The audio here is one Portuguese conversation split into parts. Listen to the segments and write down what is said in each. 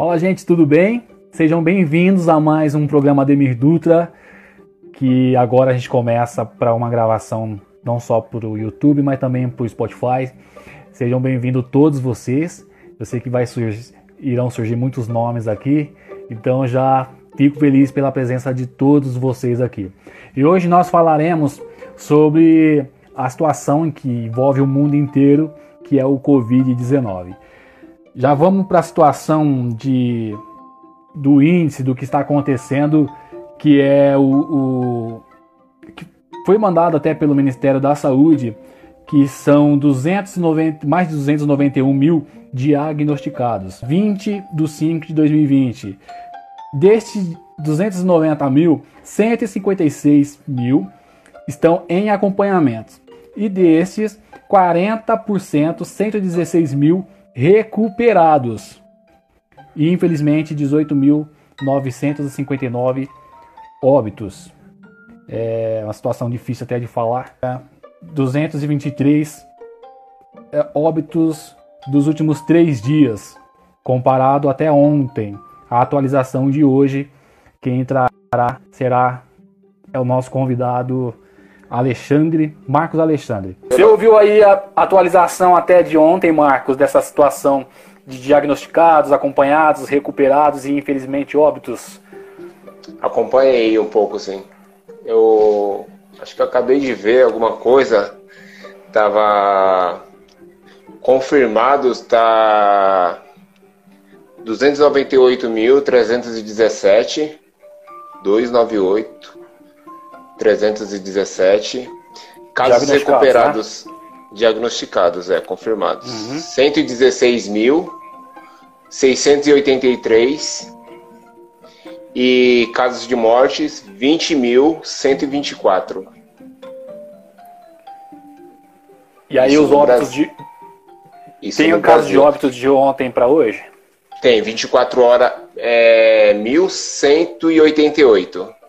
Fala gente, tudo bem? Sejam bem-vindos a mais um programa Demir Dutra, que agora a gente começa para uma gravação não só para o YouTube, mas também para o Spotify. Sejam bem-vindos todos vocês. Eu sei que vai surgir, irão surgir muitos nomes aqui, então já fico feliz pela presença de todos vocês aqui. E hoje nós falaremos sobre a situação que envolve o mundo inteiro, que é o Covid-19. Já vamos para a situação de, do índice do que está acontecendo, que é o, o que foi mandado até pelo Ministério da Saúde, que são 290, mais de 291 mil diagnosticados, 20 do 5 de 2020. Destes 290 mil, 156 mil estão em acompanhamento. E destes, 40%, 116 mil recuperados. E infelizmente 18.959 óbitos. É uma situação difícil até de falar. 223 é, óbitos dos últimos três dias, comparado até ontem. A atualização de hoje, quem entrará será é o nosso convidado Alexandre, Marcos Alexandre. Você ouviu aí a atualização até de ontem, Marcos, dessa situação de diagnosticados, acompanhados, recuperados e infelizmente óbitos? Acompanhei um pouco, sim. Eu acho que eu acabei de ver alguma coisa, tava confirmados, tá 298.317, 298 317. Casos recuperados, né? diagnosticados, é, confirmados. Uhum. 116.683. E casos de mortes, 20.124. E aí Isso os óbitos de. Isso Tem o caso de óbitos de ontem para hoje? Tem, 24 horas, é 1.188.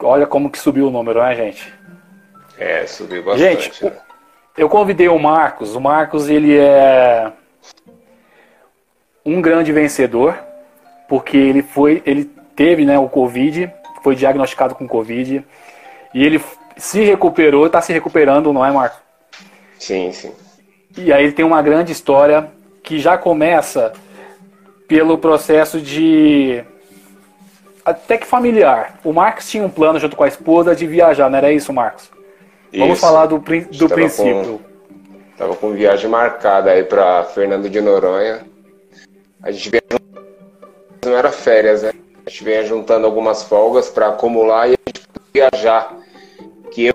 Olha como que subiu o número, né, gente? É, subiu bastante. Gente, né? eu convidei o Marcos. O Marcos, ele é um grande vencedor, porque ele foi, ele teve, né, o Covid, foi diagnosticado com Covid, e ele se recuperou, está se recuperando, não é, Marcos? Sim, sim. E aí ele tem uma grande história que já começa pelo processo de até que familiar. O Marcos tinha um plano junto com a esposa de viajar, não era isso, Marcos? Isso. Vamos falar do, do princípio. Com, tava com viagem marcada aí para Fernando de Noronha. A gente vinha não era férias, né? A gente vinha juntando algumas folgas para acumular e a gente viajar. Que eu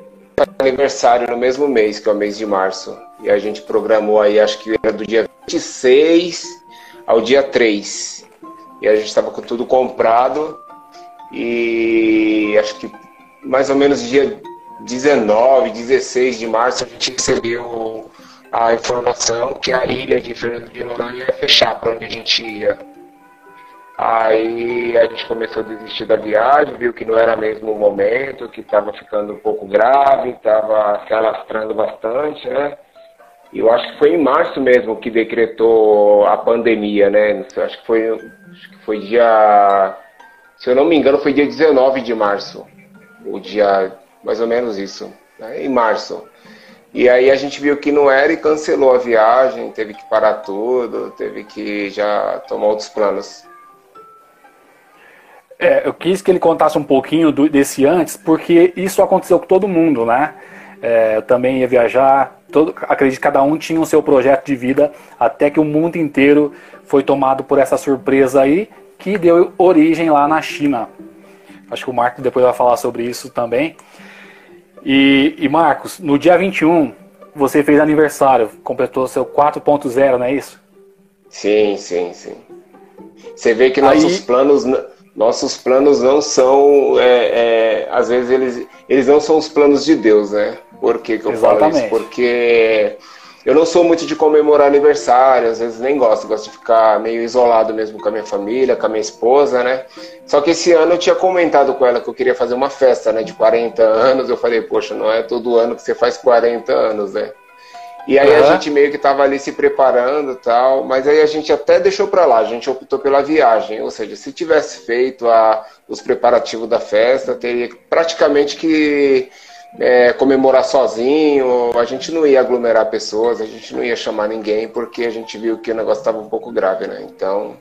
aniversário no mesmo mês, que é o mês de março. E a gente programou aí, acho que era do dia 26 ao dia 3. E a gente estava com tudo comprado e acho que mais ou menos dia 19, 16 de março a gente recebeu a informação que a ilha de Fernando de Noronha ia fechar para onde a gente ia. Aí a gente começou a desistir da viagem, viu que não era mesmo o momento, que estava ficando um pouco grave, estava se alastrando bastante, né? E eu acho que foi em março mesmo que decretou a pandemia, né? Acho que foi, acho que foi dia se eu não me engano, foi dia 19 de março. O dia, mais ou menos isso, né? em março. E aí a gente viu que não era e cancelou a viagem, teve que parar tudo, teve que já tomar outros planos. É, eu quis que ele contasse um pouquinho do, desse antes, porque isso aconteceu com todo mundo, né? É, eu também ia viajar, todo, acredito que cada um tinha o seu projeto de vida, até que o mundo inteiro foi tomado por essa surpresa aí, que deu origem lá na China. Acho que o Marcos depois vai falar sobre isso também. E, e Marcos, no dia 21, você fez aniversário, completou seu 4.0, não é isso? Sim, sim, sim. Você vê que nossos Aí... planos nossos planos não são, é, é, às vezes eles, eles não são os planos de Deus, né? Por que, que eu Exatamente. falo isso? Porque eu não sou muito de comemorar aniversário, às vezes nem gosto, gosto de ficar meio isolado mesmo com a minha família, com a minha esposa, né? Só que esse ano eu tinha comentado com ela que eu queria fazer uma festa, né, de 40 anos. Eu falei, poxa, não é todo ano que você faz 40 anos, né? E aí uhum. a gente meio que estava ali se preparando tal, mas aí a gente até deixou para lá, a gente optou pela viagem, ou seja, se tivesse feito a, os preparativos da festa, teria praticamente que é, comemorar sozinho, a gente não ia aglomerar pessoas, a gente não ia chamar ninguém, porque a gente viu que o negócio estava um pouco grave, né? Então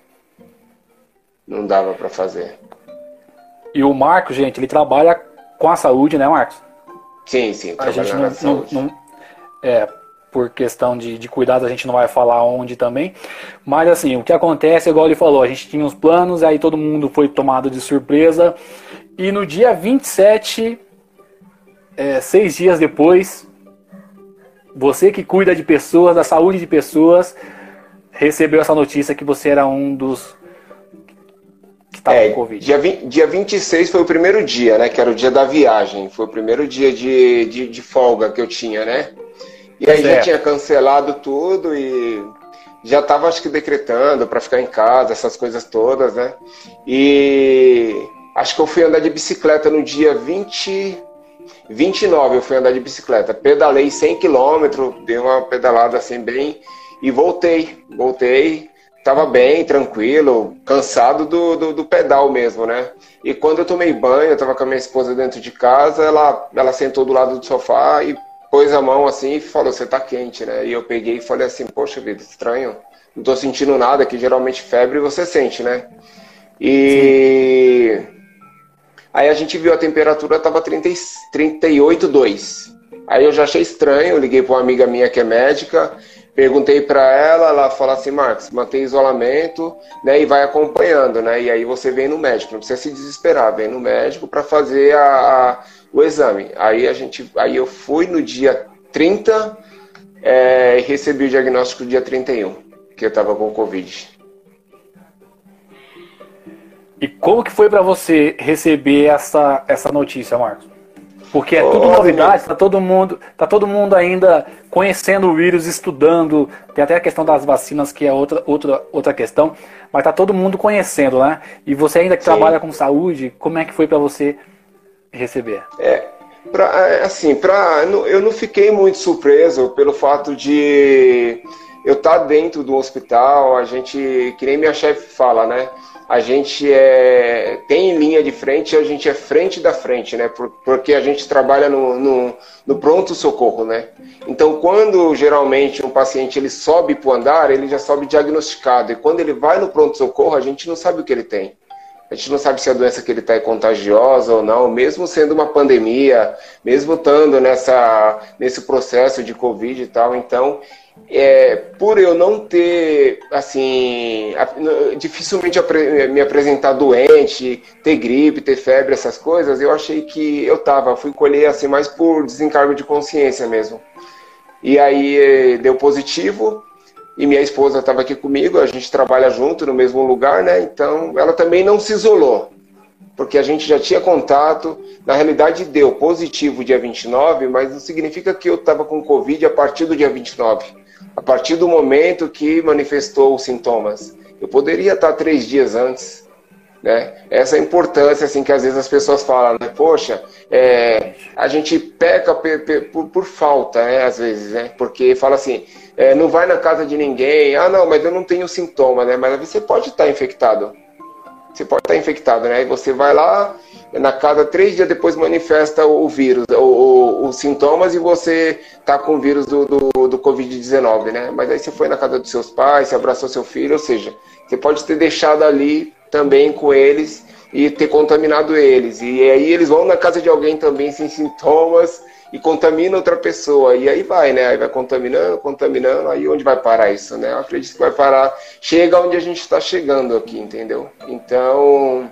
não dava para fazer. E o Marcos, gente, ele trabalha com a saúde, né, Marcos? Sim, sim, a gente não, não, não, é, por questão de, de cuidado, a gente não vai falar onde também. Mas assim, o que acontece, igual ele falou, a gente tinha os planos, aí todo mundo foi tomado de surpresa. E no dia 27, é, seis dias depois, você que cuida de pessoas, da saúde de pessoas, recebeu essa notícia que você era um dos que estava é, com Covid. Dia, 20, dia 26 foi o primeiro dia, né? Que era o dia da viagem. Foi o primeiro dia de, de, de folga que eu tinha, né? E aí certo. já tinha cancelado tudo e já estava acho que decretando para ficar em casa, essas coisas todas, né? E acho que eu fui andar de bicicleta no dia 20, 29 eu fui andar de bicicleta. Pedalei 100 km, dei uma pedalada assim bem e voltei. Voltei, tava bem, tranquilo, cansado do, do, do, pedal mesmo, né? E quando eu tomei banho, eu tava com a minha esposa dentro de casa, ela, ela sentou do lado do sofá e pôs a mão assim e falou, você tá quente, né? E eu peguei e falei assim, poxa vida, estranho, não tô sentindo nada, que geralmente febre você sente, né? E Sim. Aí a gente viu a temperatura tava 30, 38,2. Aí eu já achei estranho, liguei para uma amiga minha que é médica, perguntei para ela, ela falou assim, Marcos, mantém isolamento, né, e vai acompanhando, né? E aí você vem no médico, não precisa se desesperar, vem no médico para fazer a, a o exame. Aí a gente, aí eu fui no dia 30 é, e recebi o diagnóstico dia 31, que eu estava com Covid. E como que foi para você receber essa, essa notícia, Marcos? Porque é tudo novidade, tá todo mundo, tá todo mundo ainda conhecendo o vírus, estudando. Tem até a questão das vacinas que é outra, outra, outra questão, mas tá todo mundo conhecendo, né? E você ainda que Sim. trabalha com saúde, como é que foi para você receber? É, pra, assim, pra, eu não fiquei muito surpreso pelo fato de eu estar tá dentro do hospital, a gente, que nem minha chefe fala, né? A gente é, tem linha de frente, a gente é frente da frente, né? Porque a gente trabalha no, no, no pronto-socorro, né? Então, quando geralmente um paciente ele sobe para o andar, ele já sobe diagnosticado. E quando ele vai no pronto-socorro, a gente não sabe o que ele tem. A gente não sabe se a doença que ele está é contagiosa ou não, mesmo sendo uma pandemia, mesmo estando nessa, nesse processo de Covid e tal. Então, é, por eu não ter, assim, dificilmente me apresentar doente, ter gripe, ter febre, essas coisas, eu achei que eu tava, fui colher assim mais por desencargo de consciência mesmo. E aí eh, deu positivo, e minha esposa estava aqui comigo, a gente trabalha junto no mesmo lugar, né? Então ela também não se isolou, porque a gente já tinha contato. Na realidade deu positivo dia 29, mas não significa que eu estava com Covid a partir do dia 29. A partir do momento que manifestou os sintomas. Eu poderia estar três dias antes, né? Essa importância assim que às vezes as pessoas falam, né? Poxa, é, a gente peca por, por, falta, né? Às vezes, né? Porque fala assim, é, não vai na casa de ninguém. Ah, não, mas eu não tenho sintoma, né? Mas você pode estar infectado. Você pode estar infectado, né? E você vai lá na casa, três dias depois manifesta o vírus, os sintomas, e você tá com o vírus do, do, do Covid-19, né? Mas aí você foi na casa dos seus pais, você abraçou seu filho, ou seja, você pode ter deixado ali também com eles e ter contaminado eles. E aí eles vão na casa de alguém também sem sintomas e contamina outra pessoa. E aí vai, né? Aí vai contaminando, contaminando, aí onde vai parar isso, né? Eu acredito que vai parar. Chega onde a gente está chegando aqui, entendeu? Então,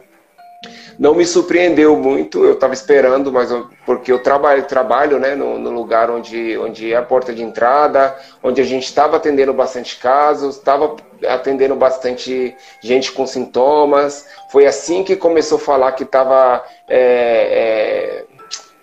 não me surpreendeu muito, eu estava esperando, mas porque eu trabalho, trabalho né, no, no, lugar onde, onde é a porta de entrada, onde a gente estava atendendo bastante casos, estava atendendo bastante gente com sintomas. Foi assim que começou a falar que estava é, é,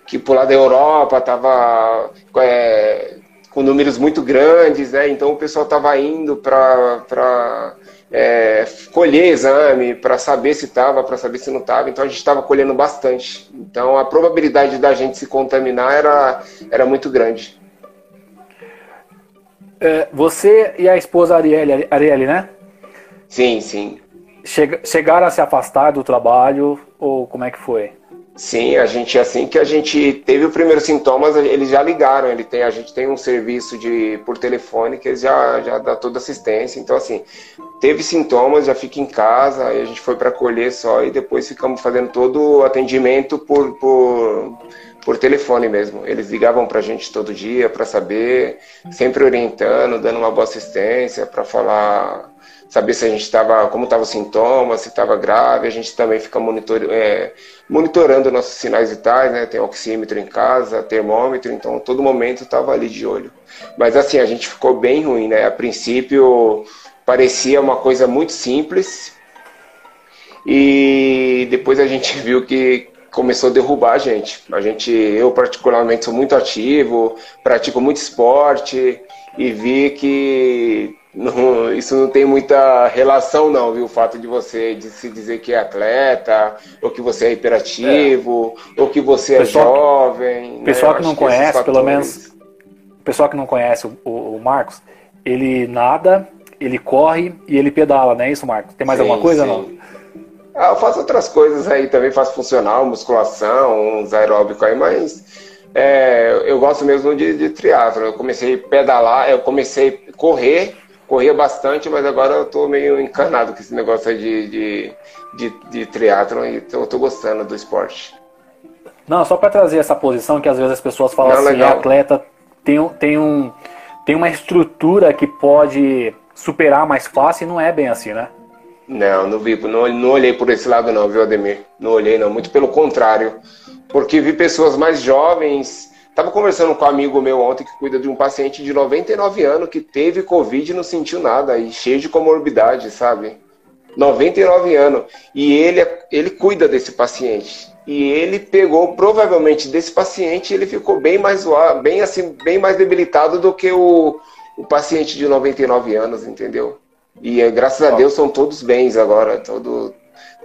que por lá da Europa estava é, com números muito grandes, né? Então o pessoal estava indo para é, colher exame, para saber se estava, para saber se não estava. Então a gente estava colhendo bastante. Então a probabilidade da gente se contaminar era, era muito grande. É, você e a esposa Arielle, Arielle né? Sim, sim. chegaram a se afastar do trabalho ou como é que foi? Sim, a gente assim que a gente teve os primeiros sintomas, eles já ligaram. Ele tem, a gente tem um serviço de por telefone que eles já já dá toda assistência. Então assim, teve sintomas, já fica em casa. Aí a gente foi para colher só e depois ficamos fazendo todo o atendimento por, por por telefone mesmo. Eles ligavam para a gente todo dia para saber, sempre orientando, dando uma boa assistência para falar saber se a gente estava, como estavam os sintomas, se estava grave. A gente também fica monitor, é, monitorando nossos sinais vitais, né? Tem oxímetro em casa, termômetro, então todo momento estava ali de olho. Mas assim, a gente ficou bem ruim, né? A princípio parecia uma coisa muito simples e depois a gente viu que começou a derrubar a gente. A gente, eu particularmente sou muito ativo, pratico muito esporte e vi que não, isso não tem muita relação, não, viu? O fato de você de se dizer que é atleta, ou que você é hiperativo, é. ou que você é pessoal, jovem. Pessoal né? que não que conhece, pelo menos. Pessoal que não conhece o, o, Marcos, ele nada, ele corre e ele pedala, não é isso, Marcos? Tem mais sim, alguma coisa sim. não? Ah, eu faço outras coisas aí também, faço funcional, musculação, uns aeróbicos aí, mas é, eu gosto mesmo de, de triatlo. Eu comecei a pedalar, eu comecei a correr corria bastante, mas agora eu tô meio encanado com esse negócio aí de, de, de, de triatlon e tô, tô gostando do esporte. Não, só para trazer essa posição que às vezes as pessoas falam não, assim, legal. atleta tem, tem, um, tem uma estrutura que pode superar mais fácil e não é bem assim, né? Não, não vi, não, não olhei por esse lado não, viu, Ademir? Não olhei não, muito pelo contrário. Porque vi pessoas mais jovens Estava conversando com um amigo meu ontem que cuida de um paciente de 99 anos que teve Covid e não sentiu nada, e cheio de comorbidade, sabe? 99 anos. E ele, ele cuida desse paciente. E ele pegou provavelmente desse paciente, ele ficou bem mais bem assim, bem mais debilitado do que o, o paciente de 99 anos, entendeu? E eh, graças a Deus são todos bens agora, todo,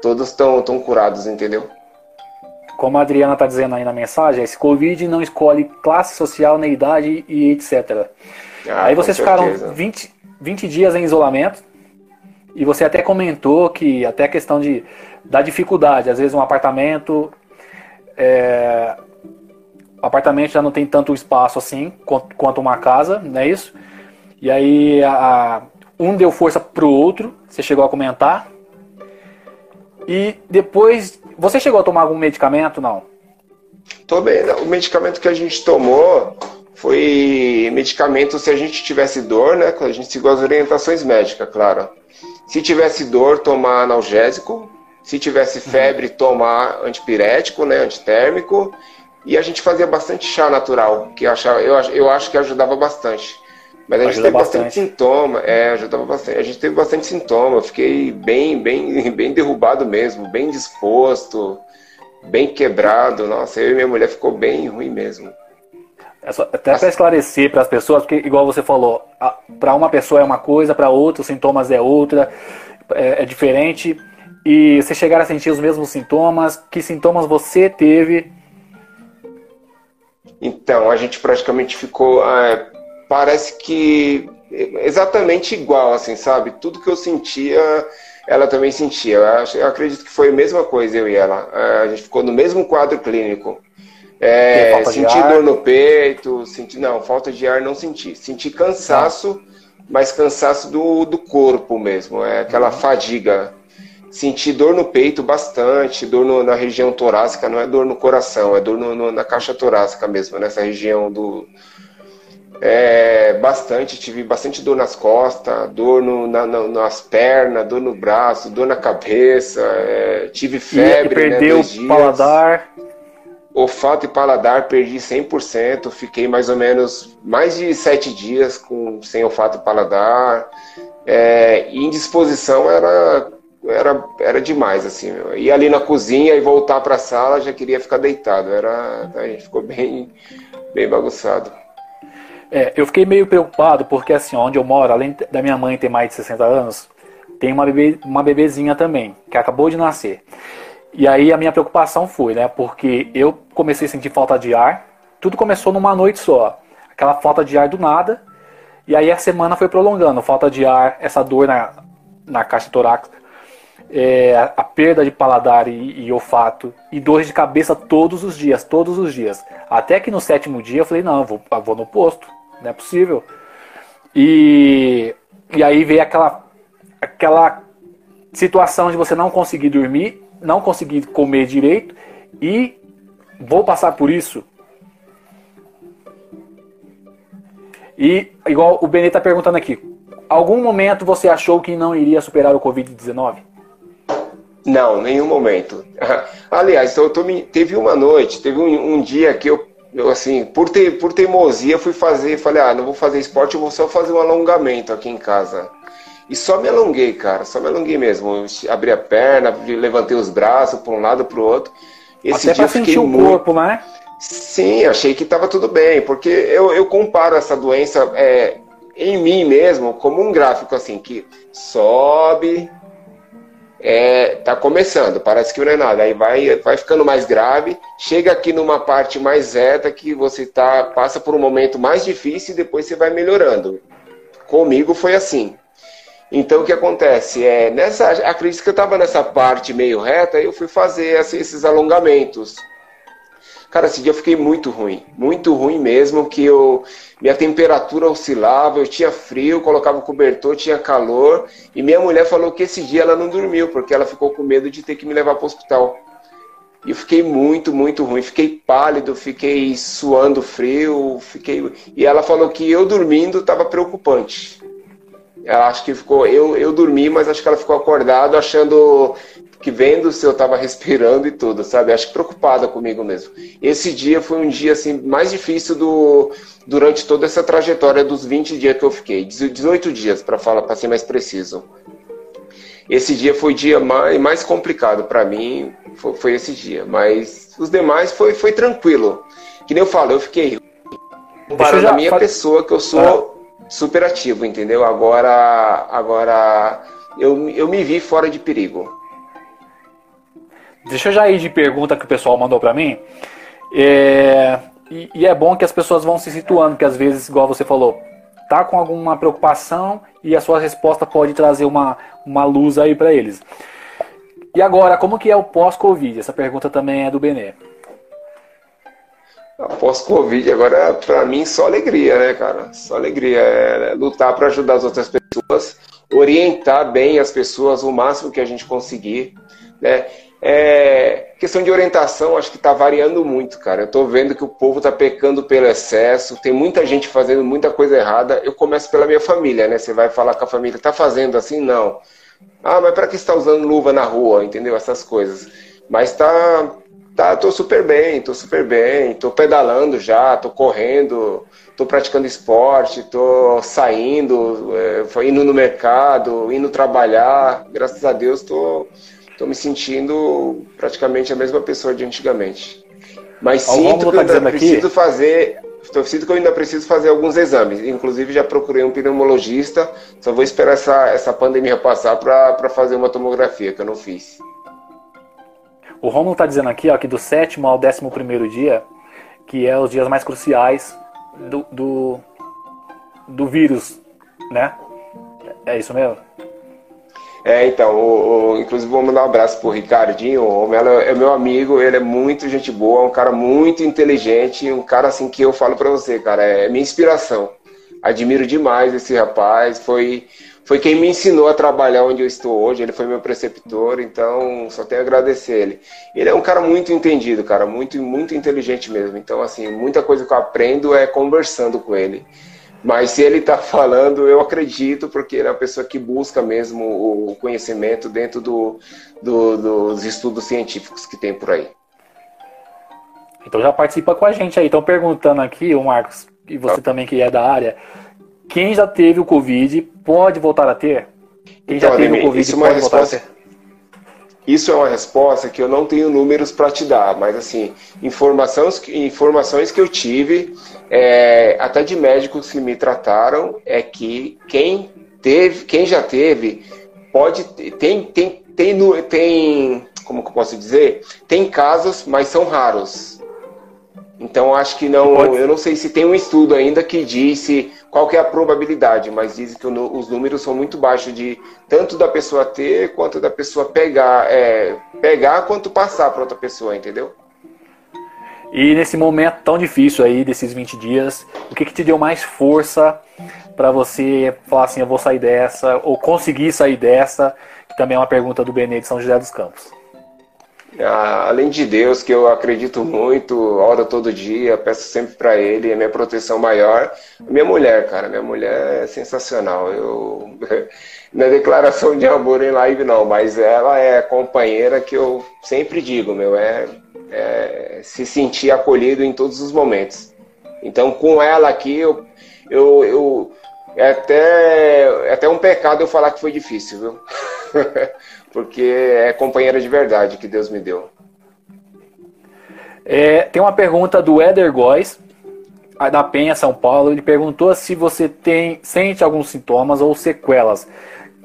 todos estão curados, entendeu? Como a Adriana está dizendo aí na mensagem, esse Covid não escolhe classe social, nem idade e etc. Ah, aí vocês ficaram 20, 20 dias em isolamento e você até comentou que até a questão de, da dificuldade, às vezes um apartamento, é, o apartamento já não tem tanto espaço assim quanto, uma casa, não é isso? E aí a, um deu força pro outro, você chegou a comentar. E depois você chegou a tomar algum medicamento, não? Tomei. O medicamento que a gente tomou foi medicamento se a gente tivesse dor, né? A gente seguiu as orientações médicas, claro. Se tivesse dor, tomar analgésico. Se tivesse uhum. febre, tomar antipirético, né? Antitérmico. E a gente fazia bastante chá natural, que eu, achava, eu, eu acho que ajudava bastante. Mas a gente Ajuda teve bastante, bastante sintoma, é, ajudava bastante. A gente teve bastante sintoma, fiquei bem, bem, bem derrubado mesmo, bem disposto, bem quebrado. Nossa, eu e minha mulher ficou bem ruim mesmo. É só, até para esclarecer para as pessoas, porque igual você falou, para uma pessoa é uma coisa, para outra os sintomas é outra, é, é diferente. E você chegar a sentir os mesmos sintomas, que sintomas você teve? Então, a gente praticamente ficou. Ah, parece que exatamente igual, assim, sabe? Tudo que eu sentia, ela também sentia. Eu, eu acredito que foi a mesma coisa, eu e ela. É, a gente ficou no mesmo quadro clínico. É, senti dor no peito, senti, não, falta de ar não senti. Senti cansaço, mas cansaço do, do corpo mesmo, é aquela uhum. fadiga. Senti dor no peito bastante, dor no, na região torácica, não é dor no coração, é dor no, no, na caixa torácica mesmo, nessa região do, é, bastante, tive bastante dor nas costas, dor no, na, na, nas pernas, dor no braço, dor na cabeça, é, tive febre. E né, perdeu né, o paladar. Olfato e paladar perdi 100%, fiquei mais ou menos mais de sete dias com, sem olfato e paladar. É, e indisposição era, era, era demais, assim. Meu. Ir ali na cozinha e voltar para a sala já queria ficar deitado. Era, a gente ficou bem, bem bagunçado. É, eu fiquei meio preocupado porque assim, onde eu moro, além da minha mãe ter mais de 60 anos, tem uma, bebê, uma bebezinha também, que acabou de nascer. E aí a minha preocupação foi, né? Porque eu comecei a sentir falta de ar. Tudo começou numa noite só. Aquela falta de ar do nada. E aí a semana foi prolongando, falta de ar, essa dor na, na caixa torácica, é, a perda de paladar e, e, olfato, e dores de cabeça todos os dias, todos os dias. Até que no sétimo dia eu falei, não, vou, vou no posto, não é possível. E, e aí veio aquela, aquela situação de você não conseguir dormir, não conseguir comer direito, e vou passar por isso. E igual o Benê está perguntando aqui, algum momento você achou que não iria superar o Covid-19? Não, nenhum momento. Aliás, eu tô, teve uma noite, teve um, um dia que eu, eu, assim, por, te, por teimosia, fui fazer, falei, ah, não vou fazer esporte, eu vou só fazer um alongamento aqui em casa. E só me alonguei, cara, só me alonguei mesmo. Eu abri a perna, levantei os braços para um lado para o outro. Esse Até dia pra sentir o muito... corpo, né? Sim, achei que estava tudo bem, porque eu, eu comparo essa doença é, em mim mesmo como um gráfico assim, que sobe, é, tá começando, parece que não é nada, aí vai, vai ficando mais grave, chega aqui numa parte mais reta que você tá, passa por um momento mais difícil e depois você vai melhorando. Comigo foi assim. Então o que acontece? É, nessa, acredito que eu estava nessa parte meio reta, eu fui fazer assim, esses alongamentos Cara, esse dia eu fiquei muito ruim, muito ruim mesmo, que eu minha temperatura oscilava, eu tinha frio, colocava cobertor, tinha calor, e minha mulher falou que esse dia ela não dormiu, porque ela ficou com medo de ter que me levar para o hospital. E eu fiquei muito, muito ruim, fiquei pálido, fiquei suando frio, fiquei. E ela falou que eu dormindo estava preocupante. Ela acho que ficou. Eu, eu dormi, mas acho que ela ficou acordada achando que vendo se eu estava respirando e tudo, sabe? Acho que preocupada comigo mesmo. Esse dia foi um dia assim mais difícil do durante toda essa trajetória dos 20 dias que eu fiquei, 18 dias para falar, para ser mais preciso. Esse dia foi o dia mais, mais complicado para mim, foi, foi, esse dia, mas os demais foi, foi tranquilo. Que nem eu falo, eu fiquei comparando a minha faz... pessoa que eu sou ah. super ativo, entendeu? Agora agora eu, eu me vi fora de perigo. Deixa eu já ir de pergunta que o pessoal mandou para mim. É, e, e, é bom que as pessoas vão se situando, que às vezes, igual você falou, tá com alguma preocupação e a sua resposta pode trazer uma, uma luz aí para eles. E agora, como que é o pós-Covid? Essa pergunta também é do Benê. Pós-Covid, agora, para mim, só alegria, né, cara? Só alegria. É lutar para ajudar as outras pessoas, orientar bem as pessoas o máximo que a gente conseguir, né? É, questão de orientação, acho que está variando muito, cara. Eu estou vendo que o povo está pecando pelo excesso, tem muita gente fazendo muita coisa errada. Eu começo pela minha família, né? Você vai falar com a família, está fazendo assim? Não. Ah, mas para que está usando luva na rua, entendeu? Essas coisas. Mas tá, tá, tô super bem, tô super bem, tô pedalando já, tô correndo, tô praticando esporte, tô saindo, é, indo no mercado, indo trabalhar. Graças a Deus, tô Estou me sentindo praticamente a mesma pessoa de antigamente. Mas sinto que eu tá ainda preciso aqui... fazer. Estou sinto que eu ainda preciso fazer alguns exames. Inclusive já procurei um pneumologista. Só vou esperar essa, essa pandemia passar para fazer uma tomografia que eu não fiz. O Romulo está dizendo aqui ó, que do sétimo ao décimo primeiro dia, que é os dias mais cruciais do, do, do vírus, né? É isso mesmo? É, então, o, o, inclusive vou mandar um abraço pro Ricardinho, o Melo é meu amigo, ele é muito gente boa, um cara muito inteligente, um cara assim que eu falo para você, cara, é minha inspiração. Admiro demais esse rapaz, foi, foi quem me ensinou a trabalhar onde eu estou hoje, ele foi meu preceptor, então só tenho a agradecer ele. Ele é um cara muito entendido, cara, muito, muito inteligente mesmo, então assim, muita coisa que eu aprendo é conversando com ele. Mas se ele está falando, eu acredito, porque ele é uma pessoa que busca mesmo o conhecimento dentro do, do, dos estudos científicos que tem por aí. Então já participa com a gente aí. Estão perguntando aqui, o Marcos, e você ah. também que é da área, quem já teve o Covid pode voltar a ter? Quem então, já teve Ademir, o Covid é pode voltar a ter? Isso é uma resposta que eu não tenho números para te dar, mas assim, informações, informações que eu tive, é, até de médicos que me trataram, é que quem teve, quem já teve, pode tem tem tem, tem como que eu posso dizer? Tem casos, mas são raros. Então acho que não, eu não sei se tem um estudo ainda que disse qual que é a probabilidade, mas dizem que os números são muito baixos de tanto da pessoa ter quanto da pessoa pegar, é, pegar quanto passar para outra pessoa, entendeu? E nesse momento tão difícil aí, desses 20 dias, o que, que te deu mais força para você falar assim, eu vou sair dessa, ou conseguir sair dessa, que também é uma pergunta do Benê de São José dos Campos. Ah, além de Deus, que eu acredito muito, oro todo dia, peço sempre para Ele, é minha proteção maior. Minha mulher, cara, minha mulher é sensacional. Eu não é declaração de amor em live não, mas ela é a companheira que eu sempre digo, meu, é, é se sentir acolhido em todos os momentos. Então, com ela aqui, eu, eu, eu é até, é até um pecado eu falar que foi difícil, viu? porque é companheira de verdade que Deus me deu. É, tem uma pergunta do Éder Góes, da Penha, São Paulo. Ele perguntou se você tem sente alguns sintomas ou sequelas.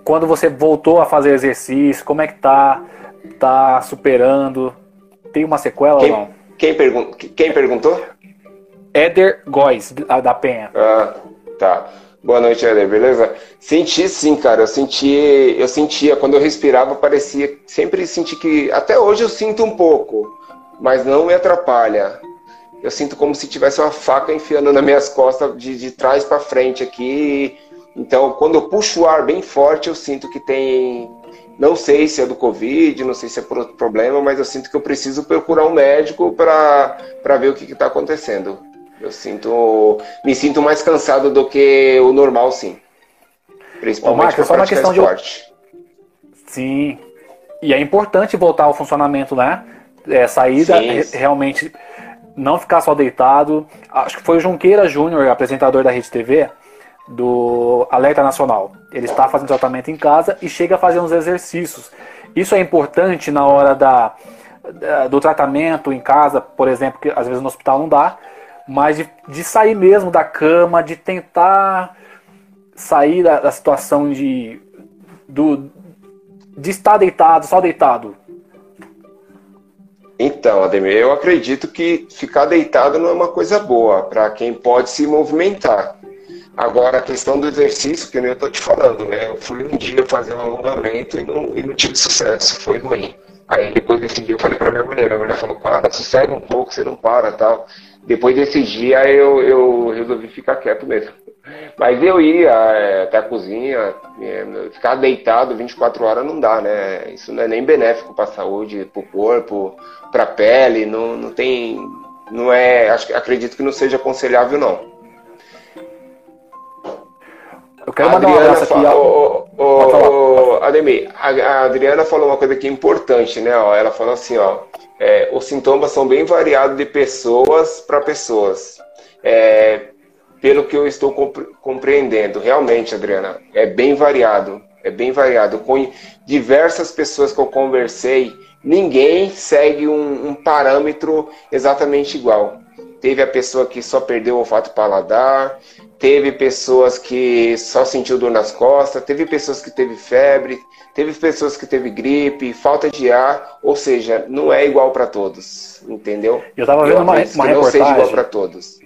Quando você voltou a fazer exercício, como é que tá? Tá superando? Tem uma sequela quem, ou não? Quem, pergun quem perguntou? Éder Góes, da Penha. Ah, tá. Boa noite, Eder, beleza? Senti sim, cara. Eu senti, eu sentia quando eu respirava, parecia sempre senti que até hoje eu sinto um pouco, mas não me atrapalha. Eu sinto como se tivesse uma faca enfiando nas minhas costas de, de trás para frente aqui. Então, quando eu puxo o ar bem forte, eu sinto que tem não sei se é do Covid, não sei se é por outro problema, mas eu sinto que eu preciso procurar um médico para ver o que está acontecendo. Eu sinto, me sinto mais cansado do que o normal, sim. Principalmente Ô, Marcos, só uma questão esporte. de Sim. E é importante voltar ao funcionamento, né? É, saída realmente não ficar só deitado. Acho que foi o Junqueira Júnior, apresentador da Rede TV, do Alerta Nacional. Ele está fazendo tratamento em casa e chega a fazer uns exercícios. Isso é importante na hora da, da do tratamento em casa, por exemplo, que às vezes no hospital não dá, mas de, de sair mesmo da cama, de tentar sair da, da situação de, do, de estar deitado, só deitado. Então, Ademir, eu acredito que ficar deitado não é uma coisa boa para quem pode se movimentar. Agora, a questão do exercício, que eu estou te falando, né? Eu fui um dia fazer um alongamento e não, e não tive sucesso, foi ruim. Aí depois desse dia eu falei para minha mulher, minha mulher falou, para, sossega um pouco, você não para tal. Depois desse dia eu, eu resolvi ficar quieto mesmo. Mas eu ia é, até a cozinha, é, ficar deitado 24 horas não dá, né? Isso não é nem benéfico para a saúde, para o corpo, para a pele, não, não tem. Não é. Acredito que não seja aconselhável, não. Eu quero mandar Adriana um abraço aqui. Ó, ó, Ademir, a, a Adriana falou uma coisa que é importante, né? Ó, ela falou assim, ó é, os sintomas são bem variados de pessoas para pessoas. É, pelo que eu estou compreendendo, realmente, Adriana, é bem variado. É bem variado. Com diversas pessoas que eu conversei, ninguém segue um, um parâmetro exatamente igual. Teve a pessoa que só perdeu o olfato paladar, teve pessoas que só sentiu dor nas costas, teve pessoas que teve febre, teve pessoas que teve gripe, falta de ar, ou seja, não é igual para todos, entendeu? Eu estava vendo uma, uma reportagem. Não seja igual para todos.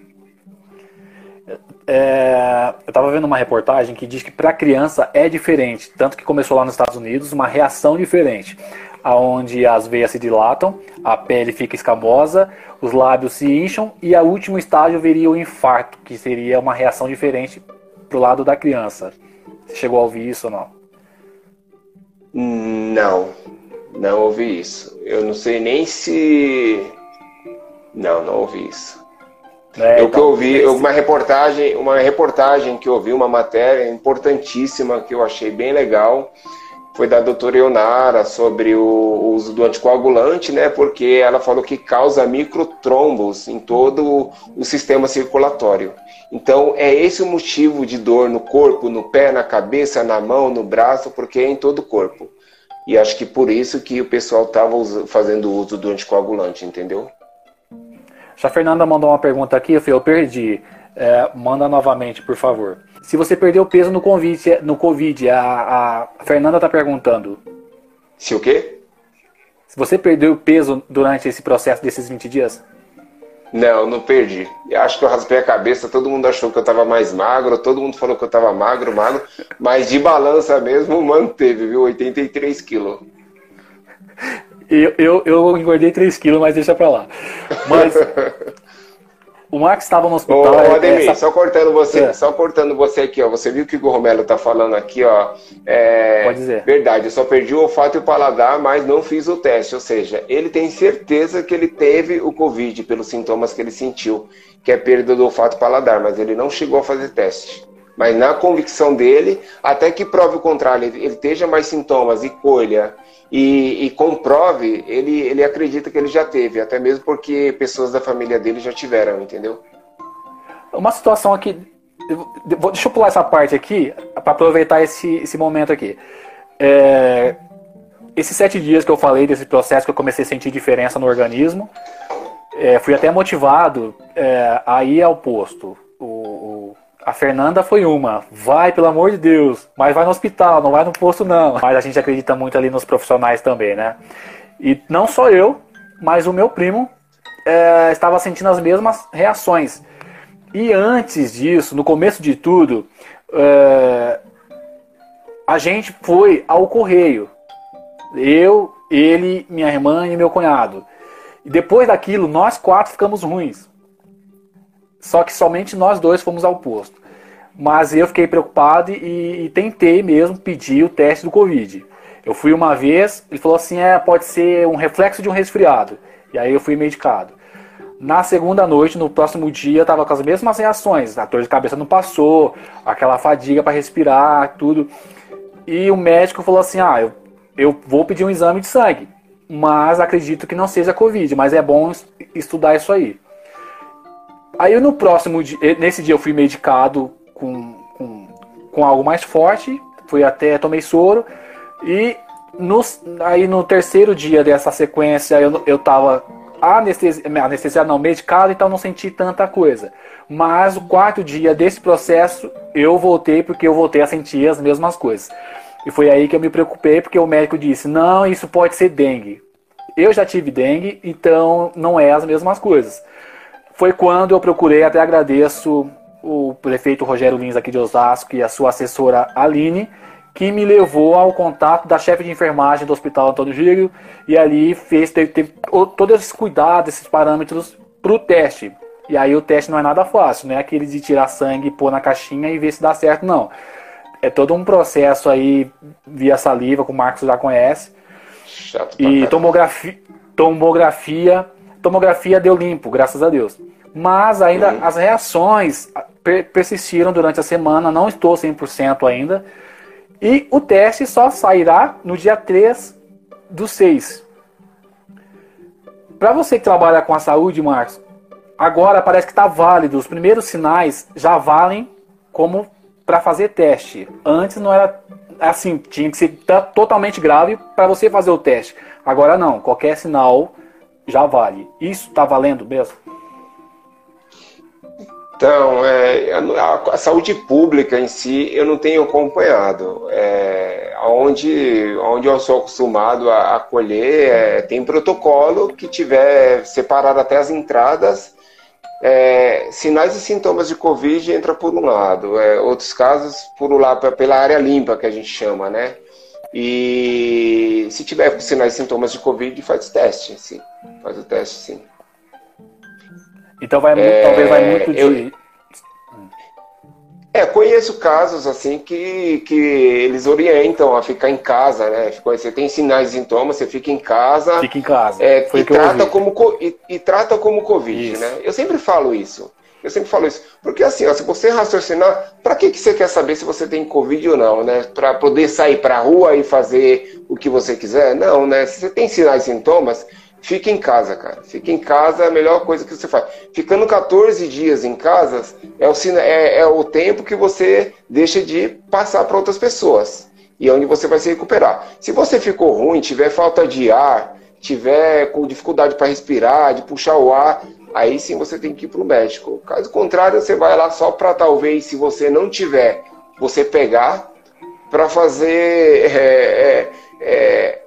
É, eu estava vendo uma reportagem que diz que para criança é diferente, tanto que começou lá nos Estados Unidos uma reação diferente, aonde as veias se dilatam, a pele fica escamosa, os lábios se incham e a último estágio viria o infarto, que seria uma reação diferente pro lado da criança. Você chegou a ouvir isso ou não? Não, não ouvi isso. Eu não sei nem se. Não, não ouvi isso. É, eu então, que ouvi uma reportagem, uma reportagem que eu ouvi, uma matéria importantíssima que eu achei bem legal, foi da doutora Eonara sobre o uso do anticoagulante, né? Porque ela falou que causa microtrombos em todo o sistema circulatório. Então, é esse o motivo de dor no corpo, no pé, na cabeça, na mão, no braço, porque é em todo o corpo. E acho que por isso que o pessoal estava fazendo uso do anticoagulante, entendeu? Já a Fernanda mandou uma pergunta aqui, eu perdi. É, manda novamente, por favor. Se você perdeu peso no Covid, no COVID a, a Fernanda está perguntando. Se o quê? Se você perdeu peso durante esse processo desses 20 dias? Não, não perdi. Eu acho que eu raspei a cabeça, todo mundo achou que eu estava mais magro, todo mundo falou que eu estava magro, magro, mas de balança mesmo manteve, viu? 83 quilos. Eu, eu, eu engordei 3 quilos, mas deixa pra lá. Mas o Max estava no hospital. Ô, é, Ademir, essa... só cortando você, é. só cortando você aqui, ó. Você viu que o Romelo tá falando aqui, ó. É, Pode dizer. Verdade, eu só perdi o olfato e o paladar, mas não fiz o teste. Ou seja, ele tem certeza que ele teve o Covid pelos sintomas que ele sentiu, que é perda do olfato e paladar, mas ele não chegou a fazer teste. Mas na convicção dele, até que prove o contrário, ele, esteja mais sintomas e colha e, e, comprove, ele, ele acredita que ele já teve, até mesmo porque pessoas da família dele já tiveram, entendeu? Uma situação aqui. Deixa eu pular essa parte aqui, para aproveitar esse, esse momento aqui. É, esses sete dias que eu falei desse processo que eu comecei a sentir diferença no organismo, é, fui até motivado é, a ir ao posto. A Fernanda foi uma. Vai, pelo amor de Deus. Mas vai no hospital, não vai no posto, não. Mas a gente acredita muito ali nos profissionais também, né? E não só eu, mas o meu primo é, estava sentindo as mesmas reações. E antes disso, no começo de tudo, é, a gente foi ao correio. Eu, ele, minha irmã e meu cunhado. E depois daquilo, nós quatro ficamos ruins. Só que somente nós dois fomos ao posto. Mas eu fiquei preocupado e, e, tentei mesmo pedir o teste do Covid. Eu fui uma vez, ele falou assim: é, pode ser um reflexo de um resfriado. E aí eu fui medicado. Na segunda noite, no próximo dia, eu estava com as mesmas reações. A dor de cabeça não passou, aquela fadiga para respirar, tudo. E o médico falou assim: ah, eu, eu vou pedir um exame de sangue, mas acredito que não seja Covid, mas é bom estudar isso aí. Aí no próximo dia, nesse dia eu fui medicado com, com, com algo mais forte, fui até, tomei soro, e no, aí no terceiro dia dessa sequência eu, eu tava anestesia, anestesia não, medicado, então não senti tanta coisa. Mas o quarto dia desse processo eu voltei porque eu voltei a sentir as mesmas coisas. E foi aí que eu me preocupei porque o médico disse: "Não, isso pode ser dengue". Eu já tive dengue, então não é as mesmas coisas foi quando eu procurei, até agradeço o prefeito Rogério Lins aqui de Osasco e a sua assessora Aline, que me levou ao contato da chefe de enfermagem do Hospital Antônio Gírio e ali fez teve, teve todos esses cuidados, esses parâmetros para o teste. E aí o teste não é nada fácil, não é aquele de tirar sangue, pôr na caixinha e ver se dá certo, não. É todo um processo aí via saliva, que o Marcos já conhece. Chato e tomografia, tomografia tomografia deu limpo, graças a Deus. Mas ainda uhum. as reações per persistiram durante a semana, não estou 100% ainda. E o teste só sairá no dia 3 do 6. Para você que trabalha com a saúde, Marcos, agora parece que está válido. Os primeiros sinais já valem como para fazer teste. Antes não era assim, tinha que ser totalmente grave para você fazer o teste. Agora não, qualquer sinal já vale. Isso está valendo mesmo? Então, é, a, a, saúde pública em si eu não tenho acompanhado. É, onde, onde eu sou acostumado a acolher, é, tem protocolo que tiver separado até as entradas. É, sinais e sintomas de Covid entra por um lado, é, outros casos por um lado, pela área limpa que a gente chama, né? E se tiver sinais e sintomas de Covid, faz o teste, sim. Faz o teste, sim. Então vai é, talvez vai muito de. Eu, é, conheço casos assim que, que eles orientam a ficar em casa, né? Você tem sinais e sintomas, você fica em casa. Fica em casa. É, e, trata como, e, e, trata como Covid, isso. né? Eu sempre falo isso. Eu sempre falo isso. Porque assim, ó, se você raciocinar, para que, que você quer saber se você tem Covid ou não, né? Para poder sair para a rua e fazer o que você quiser? Não, né? Se você tem sinais e sintomas, fique em casa, cara. Fique em casa é a melhor coisa que você faz. Ficando 14 dias em casa é o, é, é o tempo que você deixa de passar para outras pessoas. E é onde você vai se recuperar. Se você ficou ruim, tiver falta de ar, tiver com dificuldade para respirar, de puxar o ar, aí sim você tem que ir para o médico. Caso contrário, você vai lá só para talvez, se você não tiver, você pegar para fazer é, é, é,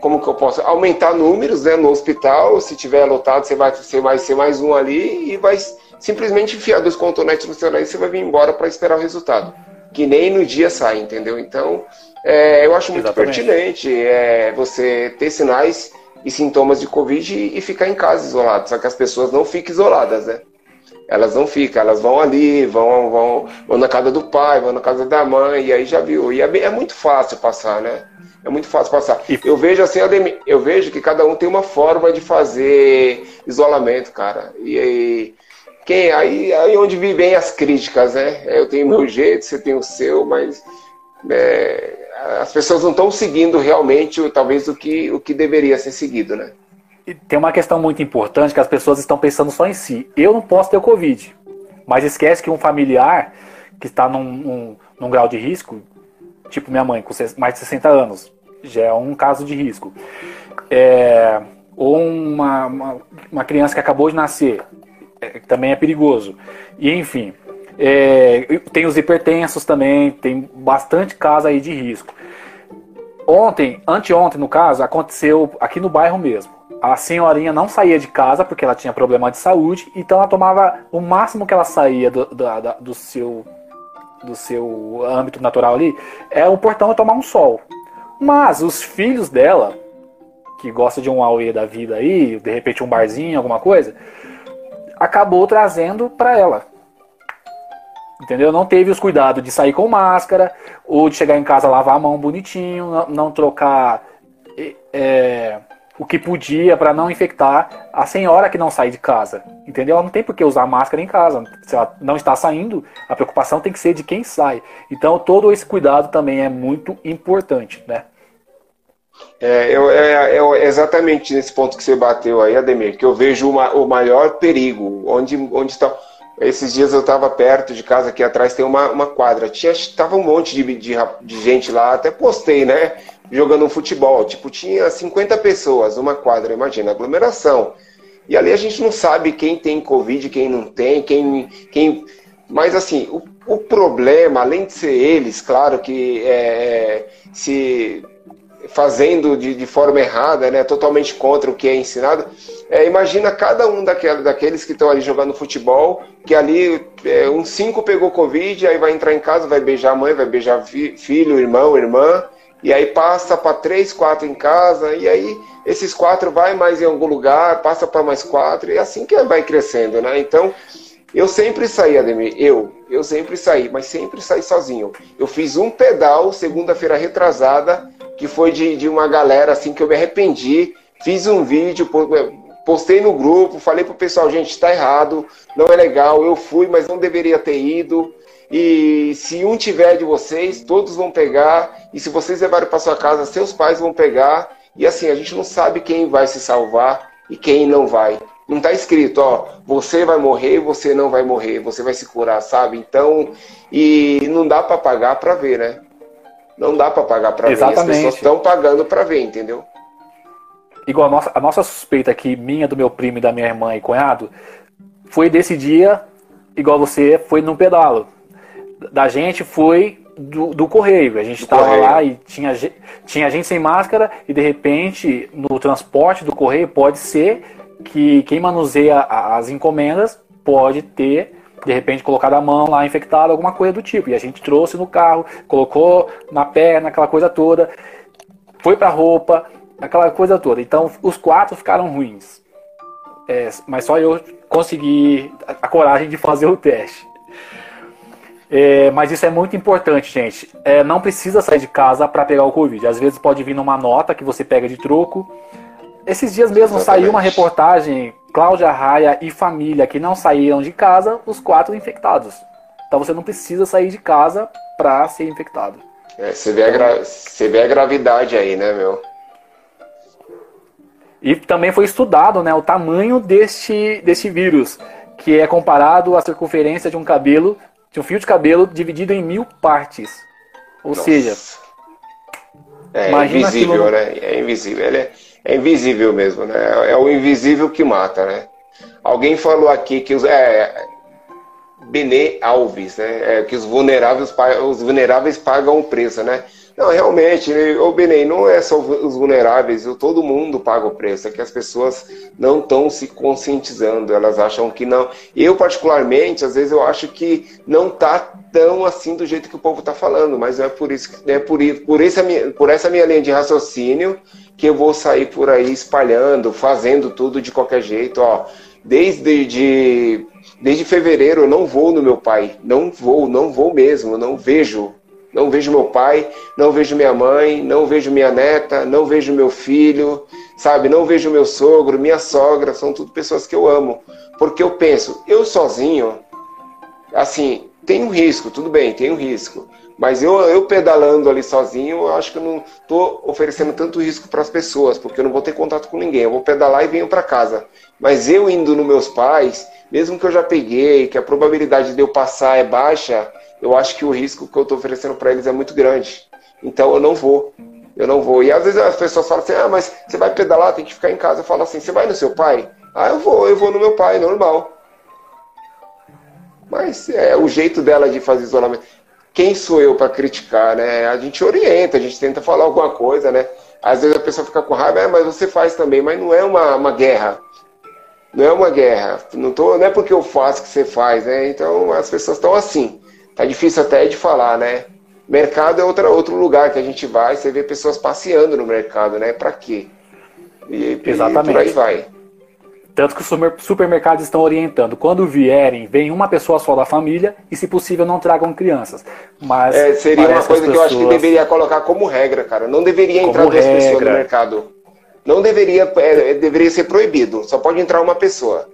como que eu posso aumentar números né, no hospital, se tiver lotado, você vai, você vai ser mais um ali e vai simplesmente enfiar dois contonetes no seu nariz e você vai vir embora para esperar o resultado. Que nem no dia sai, entendeu? Então, é, eu acho muito Exatamente. pertinente é, você ter sinais e sintomas de Covid e, e ficar em casa isolado. Só que as pessoas não ficam isoladas, né? Elas não ficam, elas vão ali, vão, vão, vão na casa do pai, vão na casa da mãe, e aí já viu. E é, bem, é muito fácil passar, né? É muito fácil passar. Eu vejo assim, eu vejo que cada um tem uma forma de fazer isolamento, cara. E aí, quem, aí, aí onde vivem as críticas, né? Eu tenho meu jeito, você tem o seu, mas é, as pessoas não estão seguindo realmente, talvez, o que, o que deveria ser seguido, né? E tem uma questão muito importante que as pessoas estão pensando só em si. Eu não posso ter o Covid, mas esquece que um familiar que está num, num, num grau de risco, tipo minha mãe, com mais de 60 anos, já é um caso de risco. É, ou uma, uma, uma, criança que acabou de nascer, é, também é perigoso. E enfim, é, tem os hipertensos também, tem bastante caso aí de risco. Ontem, anteontem no caso, aconteceu aqui no bairro mesmo. A senhorinha não saía de casa porque ela tinha problema de saúde, então ela tomava o máximo que ela saía do, do, do seu do seu âmbito natural ali, é o portão tomar um sol. Mas os filhos dela, que gosta de um auê da vida aí, de repente um barzinho, alguma coisa, acabou trazendo para ela. Entendeu? Não teve os cuidados de sair com máscara, ou de chegar em casa lavar a mão bonitinho, não, não trocar é, o que podia para não infectar a senhora que não sai de casa. Entendeu? Ela não tem por que usar máscara em casa. Se ela não está saindo, a preocupação tem que ser de quem sai. Então todo esse cuidado também é muito importante, né? É, eu, é, é, exatamente nesse ponto que você bateu aí, Ademir, que eu vejo uma, o maior perigo, onde, onde está esses dias eu estava perto de casa, aqui atrás tem uma, uma quadra. Tinha, tava um monte de, de, de, gente lá, até postei, né? Jogando futebol. Tipo, tinha 50 pessoas, uma quadra, imagina, aglomeração. E ali a gente não sabe quem tem Covid, quem não tem, quem. quem... Mas assim, o, o problema, além de ser eles, claro que é, se fazendo de, de, forma errada, né, totalmente contra o que é ensinado. É, imagina cada um daquele, daqueles que estão ali jogando futebol, que ali é, um cinco pegou Covid, aí vai entrar em casa, vai beijar a mãe, vai beijar fi, filho, irmão, irmã, e aí passa para três, quatro em casa, e aí esses quatro vai mais em algum lugar, passa para mais quatro, e é assim que vai crescendo, né? Então, eu sempre saí, Ademir, eu, eu sempre saí, mas sempre saí sozinho. Eu fiz um pedal segunda-feira retrasada, que foi de, de uma galera assim que eu me arrependi. Fiz um vídeo, postei no grupo, falei pro pessoal, gente, está errado, não é legal, eu fui, mas não deveria ter ido. E se um tiver de vocês, todos vão pegar. E se vocês levarem para sua casa, seus pais vão pegar. E assim, a gente não sabe quem vai se salvar e quem não vai. Não está escrito, ó, você vai morrer, você não vai morrer, você vai se curar, sabe? Então, e não dá para pagar para ver, né? Não dá para pagar para ver. As pessoas estão pagando para ver, entendeu? Igual a nossa, a nossa suspeita aqui, minha, do meu primo e da minha irmã e cunhado, foi desse dia, igual você, foi no pedalo. Da gente foi do, do correio. A gente estava lá e tinha, tinha gente sem máscara e de repente no transporte do correio pode ser que quem manuseia as encomendas pode ter de repente colocado a mão lá infectada, alguma coisa do tipo. E a gente trouxe no carro, colocou na perna, aquela coisa toda, foi pra roupa, aquela coisa toda. Então os quatro ficaram ruins. É, mas só eu consegui a coragem de fazer o teste. É, mas isso é muito importante, gente. É, não precisa sair de casa para pegar o Covid. Às vezes pode vir numa nota que você pega de troco. Esses dias mesmo Exatamente. saiu uma reportagem Cláudia Raia e família que não saíram de casa, os quatro infectados. Então você não precisa sair de casa para ser infectado. É, você, vê a você vê a gravidade aí, né, meu? E também foi estudado né, o tamanho deste, deste vírus, que é comparado à circunferência de um cabelo, de um fio de cabelo dividido em mil partes. Ou Nossa. seja, é invisível, aquilo... né? É invisível. Ele é, é invisível mesmo, né? É o invisível que mata, né? Alguém falou aqui que os é, Benê Alves, né? É, que os vulneráveis, os vulneráveis pagam o preço, né? Não, realmente, ô Benei, não é só os vulneráveis, todo mundo paga o preço, é que as pessoas não estão se conscientizando, elas acham que não. Eu, particularmente, às vezes eu acho que não tá tão assim do jeito que o povo está falando, mas é por isso, é por, por, essa minha, por essa minha linha de raciocínio que eu vou sair por aí espalhando, fazendo tudo de qualquer jeito, ó. Desde de, desde fevereiro eu não vou no meu pai, não vou, não vou mesmo, não vejo não vejo meu pai, não vejo minha mãe, não vejo minha neta, não vejo meu filho, sabe? Não vejo meu sogro, minha sogra, são tudo pessoas que eu amo. Porque eu penso, eu sozinho, assim, tem um risco, tudo bem, tem um risco. Mas eu, eu pedalando ali sozinho, eu acho que eu não estou oferecendo tanto risco para as pessoas, porque eu não vou ter contato com ninguém. Eu vou pedalar e venho para casa. Mas eu indo nos meus pais, mesmo que eu já peguei, que a probabilidade de eu passar é baixa, eu acho que o risco que eu estou oferecendo para eles é muito grande. Então eu não vou. Eu não vou. E às vezes as pessoas falam assim: ah, mas você vai pedalar, tem que ficar em casa. Eu falo assim: você vai no seu pai? Ah, eu vou, eu vou no meu pai, normal. Mas é o jeito dela de fazer isolamento. Quem sou eu para criticar, né? A gente orienta, a gente tenta falar alguma coisa, né? Às vezes a pessoa fica com raiva, é, mas você faz também, mas não é uma, uma guerra. Não é uma guerra. Não, tô, não é porque eu faço que você faz, né? Então as pessoas estão assim. Tá difícil até de falar, né? Mercado é outra, outro lugar que a gente vai, você vê pessoas passeando no mercado, né? Para quê? E, Exatamente. E por aí vai. Tanto que os supermercados estão orientando. Quando vierem, vem uma pessoa só da família e, se possível, não tragam crianças. Mas é, seria uma coisa pessoas... que eu acho que deveria colocar como regra, cara. Não deveria entrar como duas regra. pessoas no mercado. Não deveria, é, deveria ser proibido. Só pode entrar uma pessoa.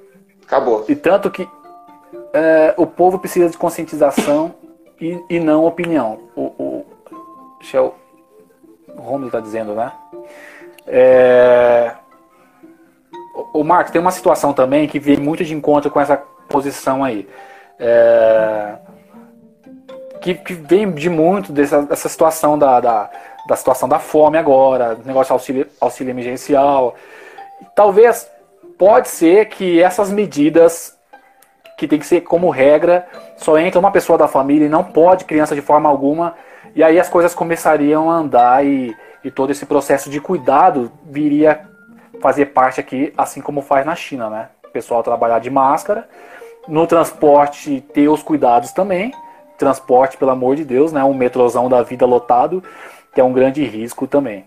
Acabou. E tanto que é, o povo precisa de conscientização e, e não opinião. O, o, o Romulo está dizendo, né? É, o, o Marcos, tem uma situação também que vem muito de encontro com essa posição aí. É, que, que, vem de muito dessa, dessa situação da, da, da, situação da fome agora, negócio auxílio, auxílio emergencial. Talvez, pode ser que essas medidas que tem que ser como regra, só entra uma pessoa da família e não pode criança de forma alguma, e aí as coisas começariam a andar e, e todo esse processo de cuidado viria fazer parte aqui, assim como faz na China, né? O pessoal trabalhar de máscara, no transporte ter os cuidados também, transporte, pelo amor de Deus, né? Um metrozão da vida lotado, que é um grande risco também.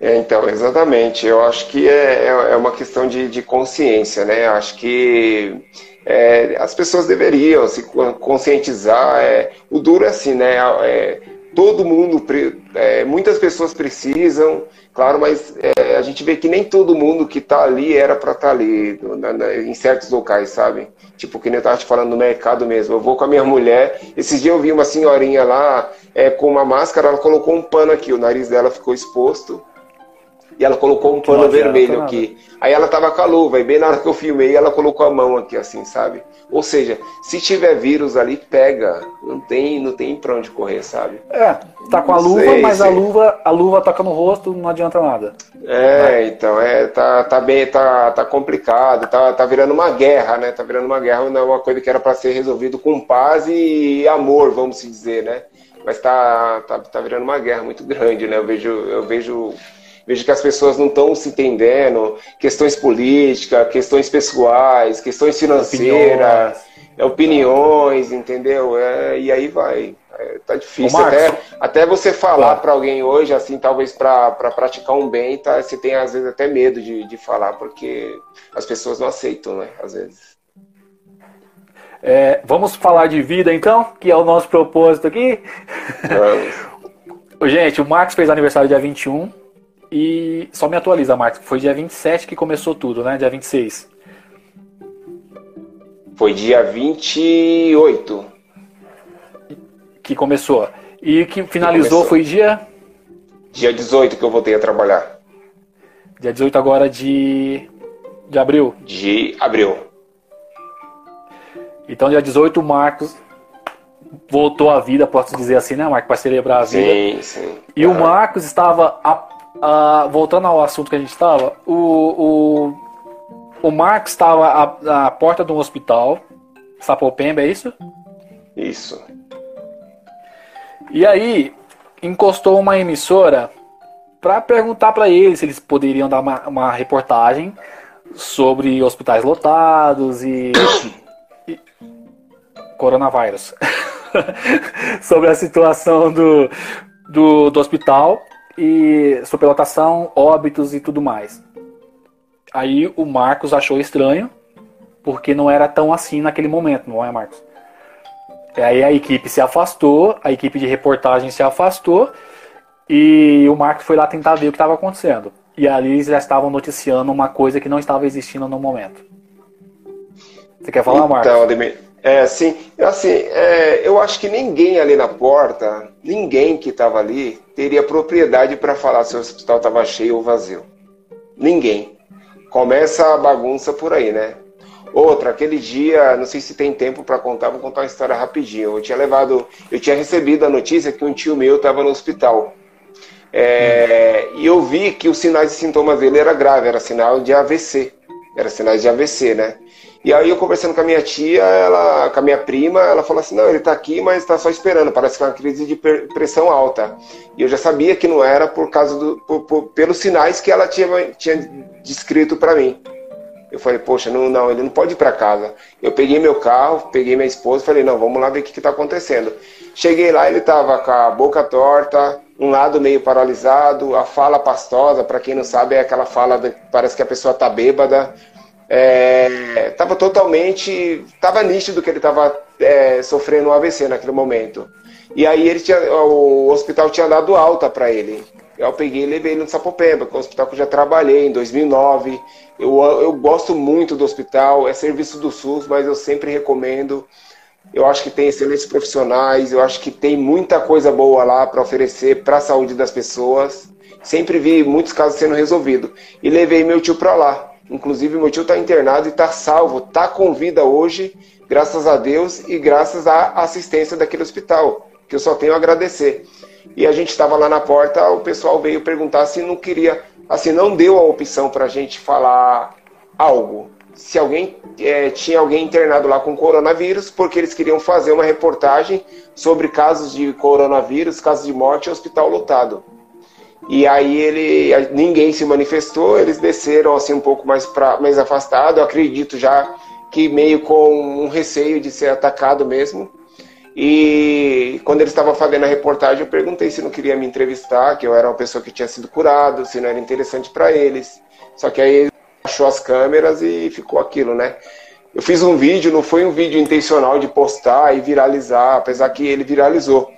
É, então, exatamente. Eu acho que é, é, é uma questão de, de consciência, né? Acho que é, as pessoas deveriam se conscientizar. É, o duro é assim, né? É, todo mundo, é, muitas pessoas precisam, claro, mas é, a gente vê que nem todo mundo que está ali era para estar tá ali, na, na, em certos locais, sabe? Tipo, que nem eu estava te falando no mercado mesmo. Eu vou com a minha mulher, esses dias eu vi uma senhorinha lá com uma máscara, ela colocou um pano aqui, o nariz dela ficou exposto e ela colocou um pano vermelho aqui. Aí ela tava com a luva, e bem na hora que eu filmei, ela colocou a mão aqui, assim, sabe? Ou seja, se tiver vírus ali, pega. Não tem, não tem pra onde correr, sabe? É, tá com a luva, sei, mas sei. a luva, a luva toca no rosto, não adianta nada. É, então, é, tá, tá bem, tá, tá complicado, tá, tá virando uma guerra, né? Tá virando uma guerra, não é uma coisa que era para ser resolvido com paz e amor, vamos dizer, né? Mas tá, tá, tá virando uma guerra muito grande, né? Eu vejo, eu vejo vejo que as pessoas não estão se entendendo, questões políticas, questões pessoais, questões financeiras, opiniões, opiniões entendeu? É, e aí vai. É, tá difícil. Até, até você falar para alguém hoje, assim, talvez para pra praticar um bem, tá, você tem às vezes até medo de, de falar, porque as pessoas não aceitam, né? Às vezes. É, vamos falar de vida então, que é o nosso propósito aqui. Vamos. Gente, o Marcos fez aniversário dia 21. E só me atualiza, Marcos, foi dia 27 que começou tudo, né? Dia 26. Foi dia 28. Que começou. E que finalizou que foi dia? Dia 18 que eu voltei a trabalhar. Dia 18 agora de. de abril? De abril. Então, dia 18, o Marcos voltou à vida, posso dizer assim, né, Marcos? Para celebrar a vida. Sim, sim. E ah. o Marcos estava a Uh, voltando ao assunto que a gente estava, o, o, o estava à, à porta de um hospital, Sapopemba, é isso? Isso. E aí encostou uma emissora para perguntar para eles se eles poderiam dar uma, uma reportagem sobre hospitais lotados e, e coronavírus. sobre a situação do, do, do hospital e superlotação, óbitos e tudo mais. Aí o Marcos achou estranho, porque não era tão assim naquele momento, não é, Marcos? Aí a equipe se afastou, a equipe de reportagem se afastou e o Marcos foi lá tentar ver o que estava acontecendo. E ali eles já estavam noticiando uma coisa que não estava existindo no momento. Você quer falar, Marcos? Então, Ademir, é, sim. Assim, é, eu acho que ninguém ali na porta, ninguém que estava ali, teria propriedade para falar se o hospital estava cheio ou vazio. Ninguém. Começa a bagunça por aí, né? Outra, aquele dia, não sei se tem tempo para contar, vou contar uma história rapidinho. Eu tinha levado, eu tinha recebido a notícia que um tio meu estava no hospital. É, e eu vi que os sinais e sintomas dele era grave, era sinal de AVC. Era sinais de AVC, né? E aí eu conversando com a minha tia, ela, com a minha prima, ela falou assim, não, ele está aqui, mas está só esperando, parece que é uma crise de pressão alta. E eu já sabia que não era por causa do, por, por, pelos sinais que ela tinha, tinha descrito para mim. Eu falei, poxa, não, não, ele não pode ir para casa. Eu peguei meu carro, peguei minha esposa falei, não, vamos lá ver o que está acontecendo. Cheguei lá, ele estava com a boca torta, um lado meio paralisado, a fala pastosa, para quem não sabe, é aquela fala, de, parece que a pessoa está bêbada, estava é, totalmente, estava nítido que ele estava é, sofrendo um AVC naquele momento. E aí ele tinha, o hospital tinha dado alta para ele. Eu peguei e levei ele no Sapopemba, que é um hospital que eu já trabalhei em 2009. Eu, eu gosto muito do hospital, é serviço do SUS, mas eu sempre recomendo. Eu acho que tem excelentes profissionais, eu acho que tem muita coisa boa lá para oferecer para a saúde das pessoas. Sempre vi muitos casos sendo resolvidos. E levei meu tio para lá. Inclusive, meu tio está internado e está salvo, está com vida hoje, graças a Deus e graças à assistência daquele hospital, que eu só tenho a agradecer. E a gente estava lá na porta, o pessoal veio perguntar se não queria, assim, não deu a opção para a gente falar algo. Se alguém é, tinha alguém internado lá com coronavírus, porque eles queriam fazer uma reportagem sobre casos de coronavírus, casos de morte hospital lotado. E aí ele, ninguém se manifestou, eles desceram assim um pouco mais, pra, mais afastado, acredito já que meio com um receio de ser atacado mesmo. E quando ele estava fazendo a reportagem, eu perguntei se não queria me entrevistar, que eu era uma pessoa que tinha sido curado, se não era interessante para eles. Só que aí ele achou as câmeras e ficou aquilo, né? Eu fiz um vídeo, não foi um vídeo intencional de postar e viralizar, apesar que ele viralizou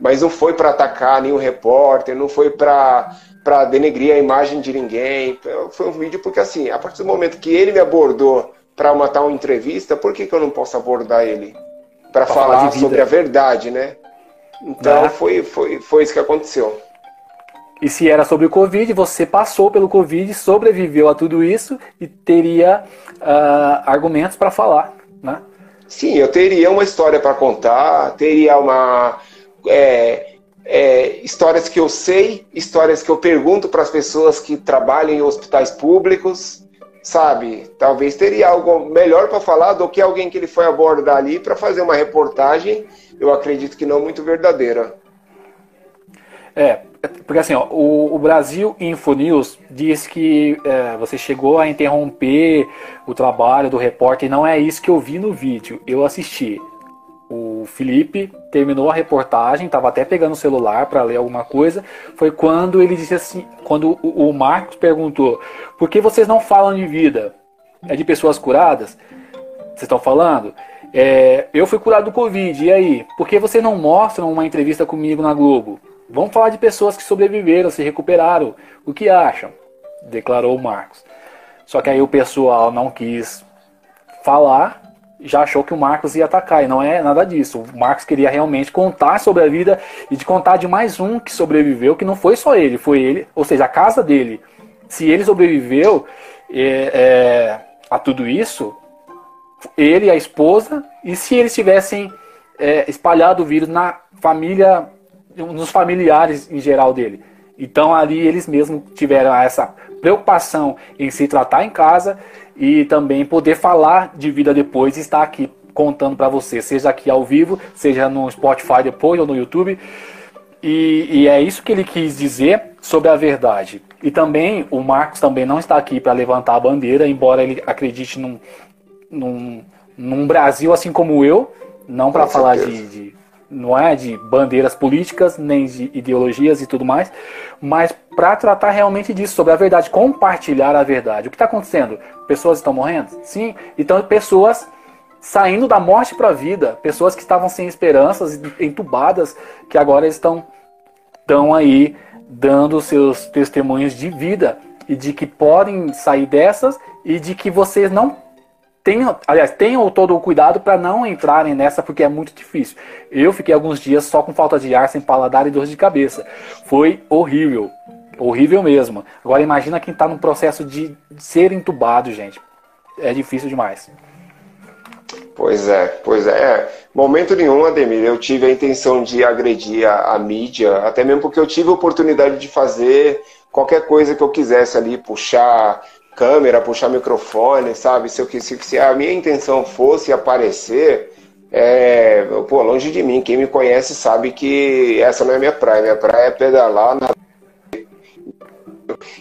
mas não foi para atacar nenhum repórter, não foi para denegrir a imagem de ninguém. Foi um vídeo porque assim, a partir do momento que ele me abordou para uma entrevista, por que, que eu não posso abordar ele para falar, falar sobre a verdade, né? Então né? foi, foi, foi isso que aconteceu. E se era sobre o Covid, você passou pelo Covid, sobreviveu a tudo isso e teria uh, argumentos para falar, né? Sim, eu teria uma história para contar, teria uma é, é, histórias que eu sei, histórias que eu pergunto para as pessoas que trabalham em hospitais públicos, sabe? Talvez teria algo melhor para falar do que alguém que ele foi abordar ali para fazer uma reportagem, eu acredito que não muito verdadeira. É, porque assim, ó, o, o, Brasil Info News diz que é, você chegou a interromper o trabalho do repórter, e não é isso que eu vi no vídeo. Eu assisti. O Felipe terminou a reportagem, estava até pegando o celular para ler alguma coisa. Foi quando ele disse assim, quando o, Marcos perguntou: "Por que vocês não falam de vida? É de pessoas curadas? Vocês estão falando? É, eu fui curado do Covid. E aí? Por que vocês não mostram uma entrevista comigo na Globo? Vamos falar de pessoas que sobreviveram, se recuperaram. O que acham?" Declarou o Marcos. Só que aí o pessoal não quis falar já achou que o Marcos ia atacar, e não é nada disso. O Marcos queria realmente contar sobre a vida e de contar de mais um que sobreviveu, que não foi só ele, foi ele, ou seja, a casa dele. Se ele sobreviveu é, é, a tudo isso, ele e a esposa, e se eles tivessem é, espalhado o vírus na família, nos familiares em geral dele. Então ali eles mesmos tiveram essa preocupação em se tratar em casa e também poder falar de vida depois e estar aqui contando para você, seja aqui ao vivo, seja no Spotify depois ou no YouTube. E, e, é isso que ele quis dizer sobre a verdade. E também, o Marcos também não está aqui para levantar a bandeira, embora ele acredite num, num, num Brasil assim como eu, não para falar de, de, não é de bandeiras políticas, nem de ideologias e tudo mais, mas para tratar realmente disso, sobre a verdade, compartilhar a verdade. O que está acontecendo? Pessoas estão morrendo? Sim. Então, pessoas saindo da morte para a vida, pessoas que estavam sem esperanças, entubadas, que agora estão, estão aí dando seus testemunhos de vida e de que podem sair dessas e de que vocês não tenham, aliás, tenham todo o cuidado para não entrarem nessa porque é muito difícil. Eu fiquei alguns dias só com falta de ar, sem paladar e dor de cabeça. Foi horrível. Horrível mesmo. Agora imagina quem está no processo de ser entubado, gente. É difícil demais. Pois é, pois é. Momento nenhum, Ademir, eu tive a intenção de agredir a, a, mídia, até mesmo porque eu tive a oportunidade de fazer qualquer coisa que eu quisesse ali, puxar câmera, puxar microfone, sabe? Se, eu, se, se a minha intenção fosse aparecer, é, pô, longe de mim, quem me conhece sabe que essa não é minha praia, minha praia é pedalar na...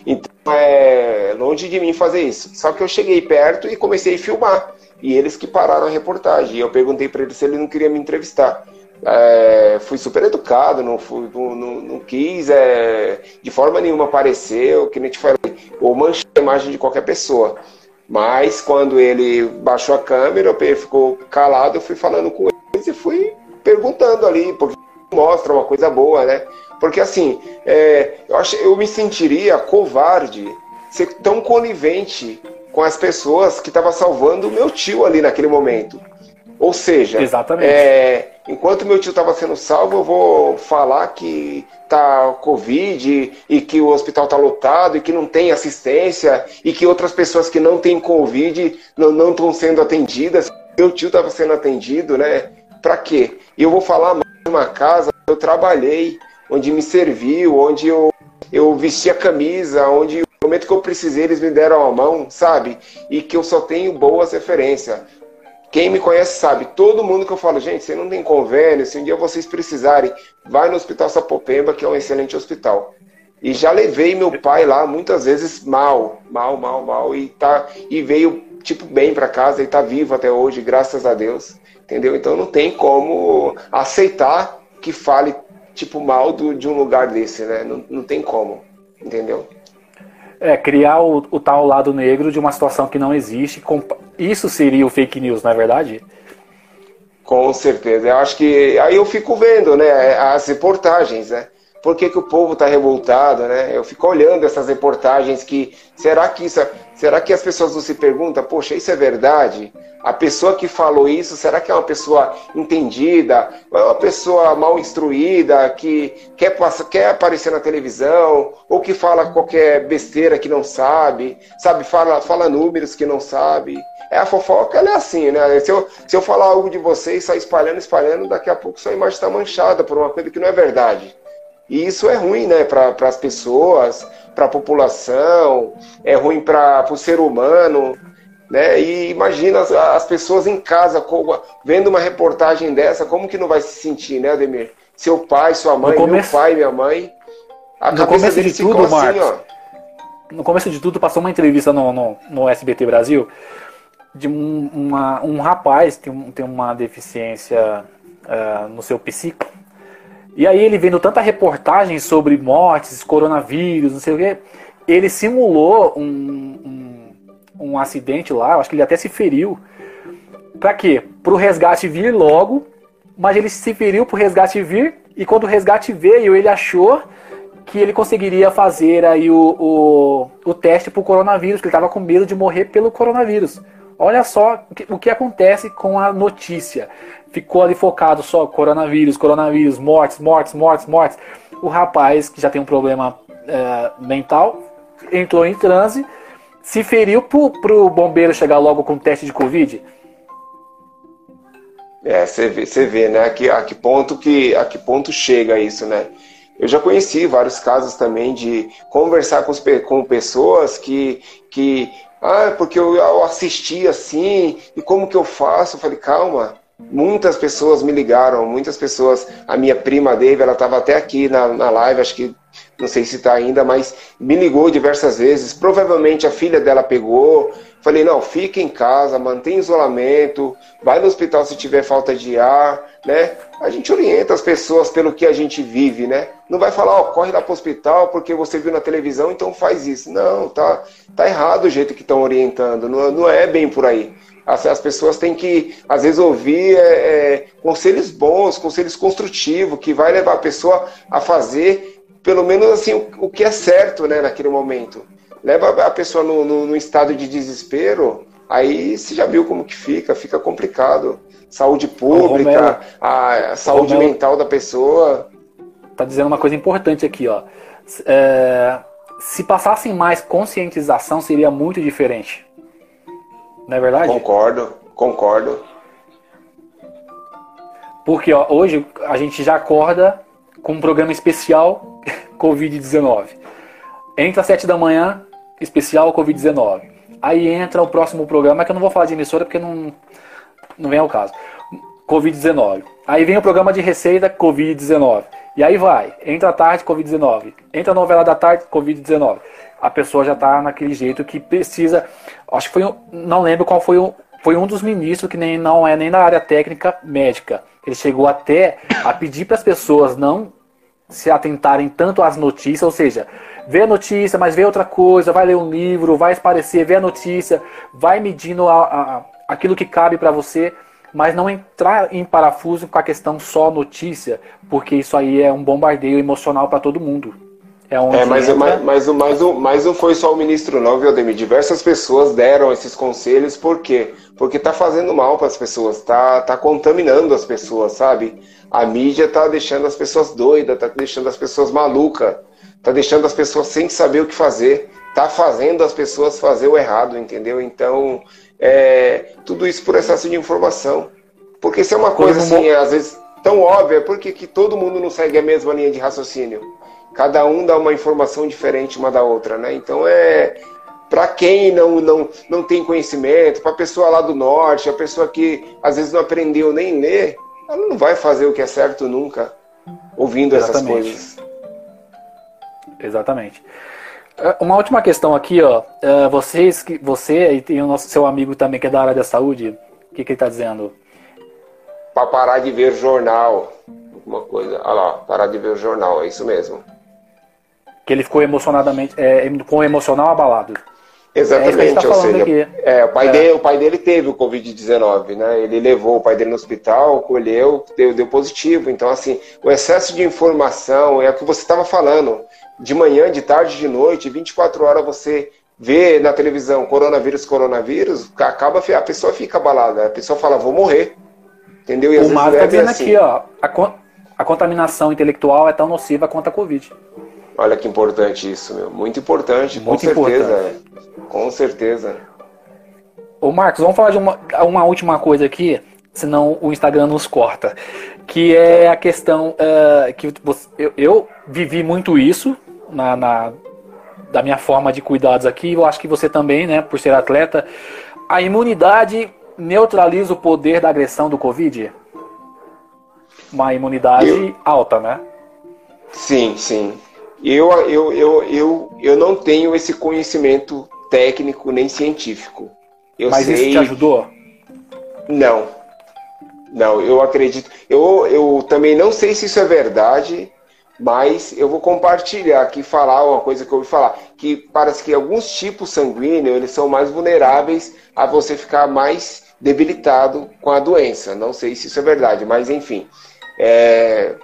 Então é longe de mim fazer isso. Só que eu cheguei perto e comecei a filmar e eles que pararam a reportagem. Eu perguntei para ele se ele não queria me entrevistar. É, fui super educado, não, fui, não, não, não quis é, de forma nenhuma aparecer, o que nem te falei, ou manchar a imagem de qualquer pessoa. Mas quando ele baixou a câmera, ele ficou calado, eu fui falando com eles e fui perguntando ali, porque mostra uma coisa boa, né? Porque assim, é, eu, acho, eu me sentiria covarde ser tão conivente com as pessoas que estavam salvando o meu tio ali naquele momento. Ou seja, Exatamente. É, enquanto meu tio estava sendo salvo, eu vou falar que tá Covid e que o hospital está lotado e que não tem assistência e que outras pessoas que não têm Covid não estão sendo atendidas. Meu tio estava sendo atendido, né? Para quê? E eu vou falar mais uma casa eu trabalhei, onde me serviu, onde eu, eu vesti a camisa, onde no momento que eu precisei, eles me deram a mão, sabe? E que eu só tenho boas referências. Quem me conhece sabe, todo mundo que eu falo, gente, você não tem convênio, se um dia vocês precisarem, vai no Hospital Sapopemba, que é um excelente hospital. E já levei meu pai lá muitas vezes mal, mal, mal, mal, e, tá, e veio, tipo, bem para casa e tá vivo até hoje, graças a Deus. Entendeu? Então não tem como aceitar que fale, tipo, mal do, de um lugar desse, né? Não, não tem como. Entendeu? É, criar o, o, tal lado negro de uma situação que não existe. Isso seria o fake news, não é verdade? Com certeza. Eu acho que. Aí eu fico vendo, né? As reportagens, né? Por que, que o povo está revoltado, né? Eu fico olhando essas reportagens que. Será que isso. Será que as pessoas não se perguntam, poxa, isso é verdade? A pessoa que falou isso, será que é uma pessoa entendida? Ou é uma pessoa mal instruída, que quer, quer aparecer na televisão? Ou que fala qualquer besteira que não sabe? Sabe, fala, fala números que não sabe? É, a fofoca ela é assim, né? Se eu, se eu falar algo de você e sair espalhando, espalhando, daqui a pouco sua imagem está manchada por uma coisa que não é verdade. E isso é ruim, né, para as pessoas, para a população, é ruim para o ser humano. Né? E imagina as, as, pessoas em casa vendo uma reportagem dessa, como que não vai se sentir, né, Ademir? Seu pai, sua mãe, começo, meu pai, minha mãe. A no começo de tudo, assim, Marcos, ó. No começo de tudo, passou uma entrevista no, no, no SBT Brasil de um, uma, um rapaz que tem, tem uma deficiência uh, no seu psico. E aí ele vendo tanta reportagem sobre mortes, coronavírus, não sei o quê, ele simulou um, um, um acidente lá, acho que ele até se feriu. Pra quê? Pro resgate vir logo, mas ele se feriu pro resgate vir, e quando o resgate veio, ele achou que ele conseguiria fazer aí o, o, o teste pro coronavírus, que ele estava com medo de morrer pelo coronavírus. Olha só o o que acontece com a notícia. Ficou ali focado só coronavírus, coronavírus, mortes, mortes, mortes, mortes. O rapaz, que já tem um problema é, mental, entrou em transe, se feriu pro, pro bombeiro chegar logo com teste de Covid. É, você vê, vê, né? A que, a que ponto que a que ponto chega isso, né? Eu já conheci vários casos também de conversar com, com pessoas que, que ah, porque eu, eu assisti assim, e como que eu faço? Eu falei, calma, Muitas pessoas me ligaram, muitas pessoas. A minha prima Dave, ela estava até aqui na, na live, acho que não sei se está ainda, mas me ligou diversas vezes. Provavelmente a filha dela pegou. Falei, não, fica em casa, mantém isolamento, vai no hospital se tiver falta de ar, né? A gente orienta as pessoas pelo que a gente vive, né? Não vai falar, ó, corre lá para o hospital porque você viu na televisão, então faz isso. Não, tá, tá errado o jeito que estão orientando, não, não é bem por aí. As, as pessoas têm que, às vezes, ouvir é, é, conselhos bons, conselhos construtivos, que vai levar a pessoa a fazer, pelo menos assim, o, o que é certo né, naquele momento. Leva a pessoa no, no, no estado de desespero, aí você já viu como que fica, fica complicado. Saúde pública, a, a saúde Romero, mental da pessoa. Tá dizendo uma coisa importante aqui, ó. É, se passassem mais conscientização, seria muito diferente. Não é verdade? Concordo, concordo. Porque ó, hoje a gente já acorda com um programa especial Covid-19. Entra às 7 da manhã, especial Covid-19. Aí entra o próximo programa, que eu não vou falar de emissora porque não, não vem ao caso. Covid-19. Aí vem o programa de receita Covid-19. E aí vai. Entra à tarde, Covid-19. Entra a novela da tarde, Covid-19 a pessoa já está naquele jeito que precisa. Acho que foi, não lembro qual foi o, foi um dos ministros que nem não é nem da área técnica médica. Ele chegou até a pedir para as pessoas não se atentarem tanto às notícias, ou seja, vê a notícia, mas vê outra coisa, vai ler um livro, vai esparecer, vê a notícia, vai medindo a, a, aquilo que cabe para você, mas não entrar em parafuso com a questão só notícia, porque isso aí é um bombardeio emocional para todo mundo. É, é mas, entra... mas, mas, mas, mas não foi só o ministro, não, viu, Ademir? Diversas pessoas deram esses conselhos, por quê? Porque tá fazendo mal para as pessoas, tá, tá contaminando as pessoas, sabe? A mídia tá deixando as pessoas doidas, tá deixando as pessoas malucas, tá deixando as pessoas sem saber o que fazer, tá fazendo as pessoas fazer o errado, entendeu? Então, é, tudo isso por excesso de informação. Porque se é uma coisa assim, às vezes tão óbvia, por que, que todo mundo não segue a mesma linha de raciocínio? Cada um dá uma informação diferente uma da outra, né? Então é para quem não, não, não tem conhecimento, para a pessoa lá do norte, a pessoa que às vezes não aprendeu nem ler, ela não vai fazer o que é certo nunca, ouvindo Exatamente. essas coisas. Exatamente. É, uma última questão aqui, ó. É, vocês, você e o nosso seu amigo também que é da área da saúde, o que, que ele está dizendo? Para parar de ver jornal, alguma coisa. Olha lá, parar de ver jornal, é isso mesmo que ele ficou emocionadamente, é, com o emocional abalado. Exatamente, é tá ou seja, é, o, pai é. Dele, o pai dele teve o Covid-19, né? Ele levou o pai dele no hospital, colheu, deu, deu positivo. Então, assim, o excesso de informação é o que você estava falando. De manhã, de tarde, de noite, 24 horas você vê na televisão coronavírus, coronavírus, acaba, a pessoa fica abalada. A pessoa fala, vou morrer. Entendeu? E o Mário tá vendo assim. aqui, ó. A, a contaminação intelectual é tão nociva quanto a Covid. Olha que importante isso, meu. Muito importante, Muito com certeza. Importante. Com certeza. Ô Marcos, vamos falar de uma, uma última coisa aqui, senão o Instagram nos corta. Que é a questão uh, que você, eu, eu, vivi muito isso na, na, da minha forma de cuidados aqui. Eu acho que você também, né, por ser atleta. A imunidade neutraliza o poder da agressão do Covid? Uma imunidade eu... alta, né? Sim, sim. Eu, eu, eu, eu, eu não tenho esse conhecimento técnico nem científico. Eu Mas sei... isso te ajudou? Não. Não, eu acredito. Eu, eu também não sei se isso é verdade, mas eu vou compartilhar aqui, falar uma coisa que eu ouvi falar. Que parece que alguns tipos sanguíneos eles são mais vulneráveis a você ficar mais debilitado com a doença. Não sei se isso é verdade, mas enfim. É,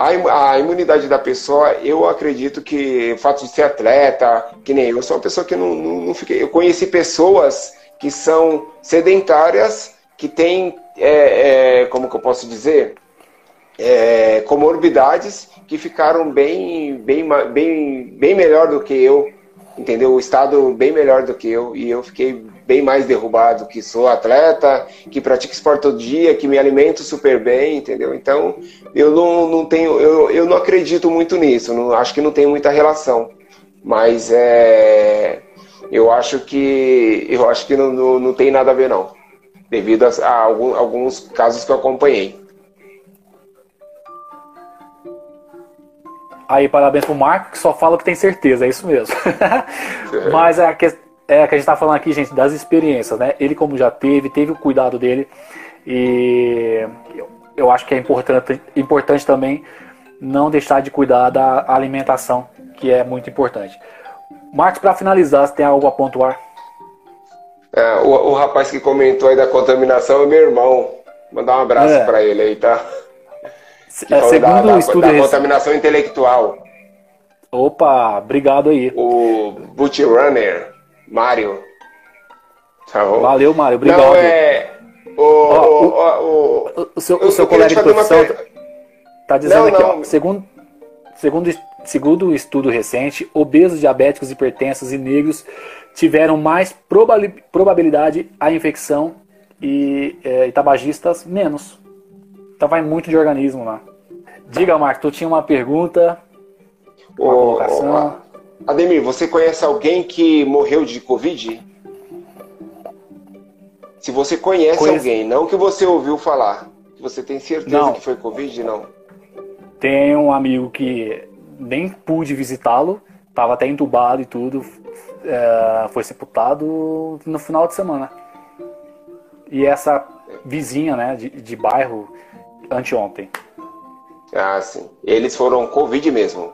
a, imunidade da pessoa, eu acredito que o fato de ser atleta, que nem eu, sou uma pessoa que não, não, não fiquei. Eu conheci pessoas que são sedentárias, que têm, é, é, como que eu posso dizer, é, comorbidades que ficaram bem, bem, bem, bem melhor do que eu, entendeu? O estado bem melhor do que eu, e eu fiquei bem mais derrubado, que sou atleta, que pratico esporte todo dia, que me alimento super bem, entendeu? Então, eu não, não tenho, eu, eu não acredito muito nisso, não, acho que não tem muita relação. Mas é, eu acho que eu acho que não, não, não tem nada a ver não. devido a, a algum, alguns casos que eu acompanhei. Aí, parabéns pro Marco, que só fala que tem certeza, é isso mesmo. É. Mas é a, que, é que a gente tá falando aqui, gente, das experiências, né? Ele, como já teve, teve o cuidado dele. E eu, eu acho que é importante, importante também não deixar de cuidar da alimentação, que é muito importante. Marcos, para finalizar, você tem algo a pontuar? É, o, o, rapaz que comentou aí da contaminação é meu irmão. Mandar um abraço é. para ele aí, tá? É, segundo da, o estudo da, da contaminação intelectual. Opa, obrigado aí. O Boot Runner, Mário. Tá Valeu, Mário, obrigado. Não, é... O, o, o, o, seu, o seu colega de profissão está dizendo não, aqui, não. Ó, segundo, segundo, segundo o estudo recente, obesos, diabéticos, hipertensos e negros tiveram mais probabilidade a infecção e, é, e tabagistas menos. Então vai muito de organismo lá. Diga, Marco, tu tinha uma pergunta, uma Ô, colocação. Ademir, você conhece alguém que morreu de Covid? Se você conhece Conhece... alguém, não que você ouviu falar, você tem certeza não. que foi Covid, não? Tem um amigo que nem pude visitá-lo, estava até entubado e tudo, é, foi sepultado no final de semana. E essa vizinha, né, de, de bairro, anteontem. Ah, sim. Eles foram Covid mesmo?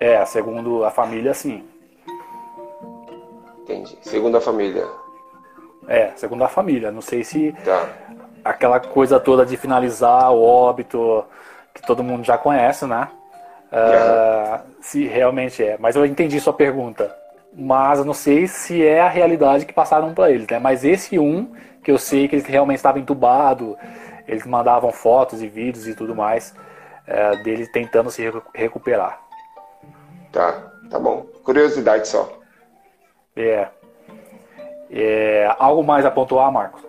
É, segundo a família, sim. Entendi. Segundo a família. É, segundo a família. Não sei se tá. aquela coisa toda de finalizar o óbito, que todo mundo já conhece, né? Uh, se realmente é. Mas eu entendi sua pergunta. Mas eu não sei se é a realidade que passaram para eles, né? Mas esse um, que eu sei que ele realmente estava entubado, eles mandavam fotos e vídeos e tudo mais é, dele tentando se recuperar. Tá, tá bom. Curiosidade só. É. é algo mais a pontuar, Marcos?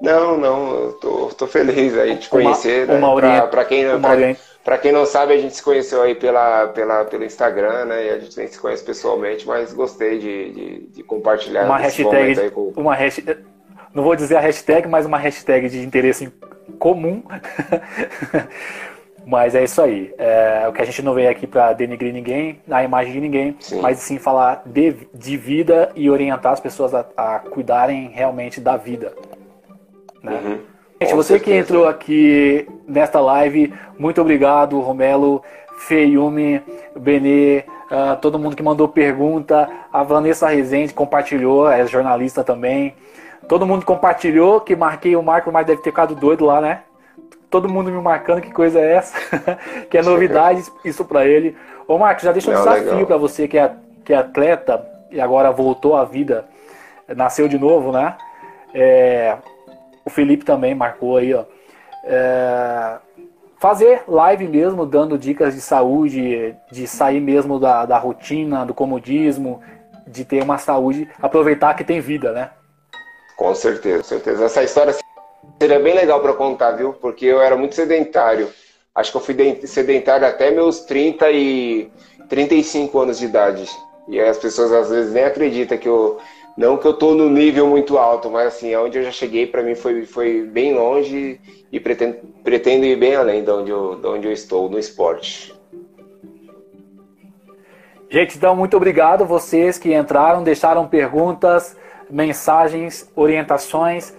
Não, não, eu tô, tô feliz aí de conhecer. Uma, né? uma pra, quem, orient... pra, quem não sabe, a gente se conheceu aí pela, pela, pelo Instagram, né? E a gente nem se conhece pessoalmente, mas gostei de, de, de compartilhar uma hashtag, aí com... Uma hashtag não vou dizer a hashtag, mas uma hashtag de interesse comum. mas é isso aí. É, o que a gente não veio aqui para denigrir ninguém, a imagem de ninguém, sim. mas sim falar de, de, vida e orientar as pessoas a, a cuidarem realmente da vida. Né? Uhum. Gente, você que entrou aqui nesta live, muito obrigado, Romelo, Feiume, Benê, uh, todo mundo que mandou pergunta, a Vanessa Rezende compartilhou, é jornalista também. Todo mundo compartilhou que marquei o Marco, mas deve ter ficado doido lá, né? Todo mundo me marcando, que coisa é essa? que é novidade isso para ele. Ô Marco, já deixa um Não, desafio para você que é, que é atleta e agora voltou à vida, nasceu de novo, né? É, o Felipe também marcou aí, ó. É, fazer live mesmo, dando dicas de saúde, de sair mesmo da, da rotina, do comodismo, de ter uma saúde, aproveitar que tem vida, né? Com certeza, com certeza. Essa história seria bem legal para contar, viu? Porque eu era muito sedentário. Acho que eu fui sedentário até meus 30 e 35 anos de idade. E as pessoas às vezes nem acreditam que eu. Não que eu tô no nível muito alto, mas assim, onde eu já cheguei para mim foi, foi bem longe e pretendo, pretendo ir bem além de onde, eu, de onde eu estou no esporte. Gente, então muito obrigado vocês que entraram, deixaram perguntas mensagens, orientações.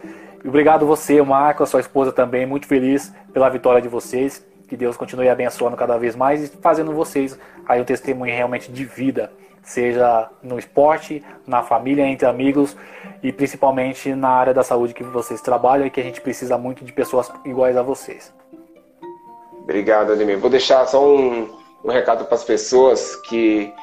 Obrigado você, Marco, a sua esposa também, muito feliz pela vitória de vocês. Que Deus continue abençoando cada vez mais e fazendo vocês aí um testemunho realmente de vida, seja no esporte, na família, entre amigos e principalmente na área da saúde que vocês trabalham e que a gente precisa muito de pessoas iguais a vocês. Obrigado, Ademir. Vou deixar só um, um recado para as pessoas que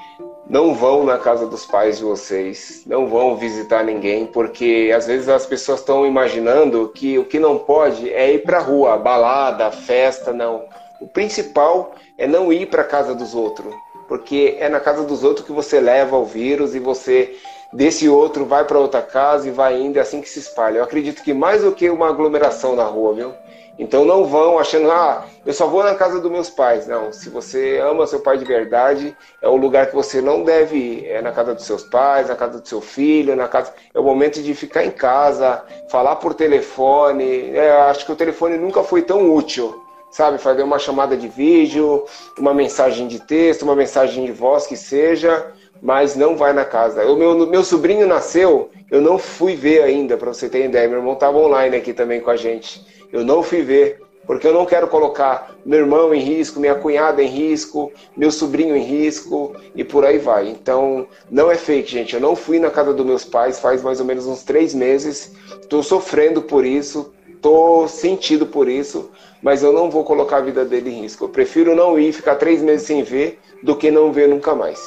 não vão na casa dos pais de vocês, não vão visitar ninguém, porque às vezes as pessoas estão imaginando que o que não pode é ir para rua, balada, festa, não. O principal é não ir para a casa dos outros, porque é na casa dos outros que você leva o vírus e você desse outro vai para outra casa e vai indo, é assim que se espalha. Eu acredito que mais do que uma aglomeração na rua, viu? Então não vão achando, ah, eu só vou na casa dos meus pais. Não, se você ama seu pai de verdade, é o lugar que você não deve ir. É na casa dos seus pais, na casa do seu filho, na casa. É o momento de ficar em casa, falar por telefone. É, acho que o telefone nunca foi tão útil sabe? Fazer uma chamada de vídeo, uma mensagem de texto, uma mensagem de voz que seja, mas não vai na casa. O meu, meu sobrinho nasceu, eu não fui ver ainda, para você ter ideia. Meu irmão estava online aqui também com a gente. Eu não fui ver, porque eu não quero colocar meu irmão em risco, minha cunhada em risco, meu sobrinho em risco e por aí vai. Então, não é fake, gente. Eu não fui na casa dos meus pais faz mais ou menos uns três meses. Estou sofrendo por isso, estou sentido por isso, mas eu não vou colocar a vida dele em risco. Eu prefiro não ir, ficar três meses sem ver, do que não ver nunca mais.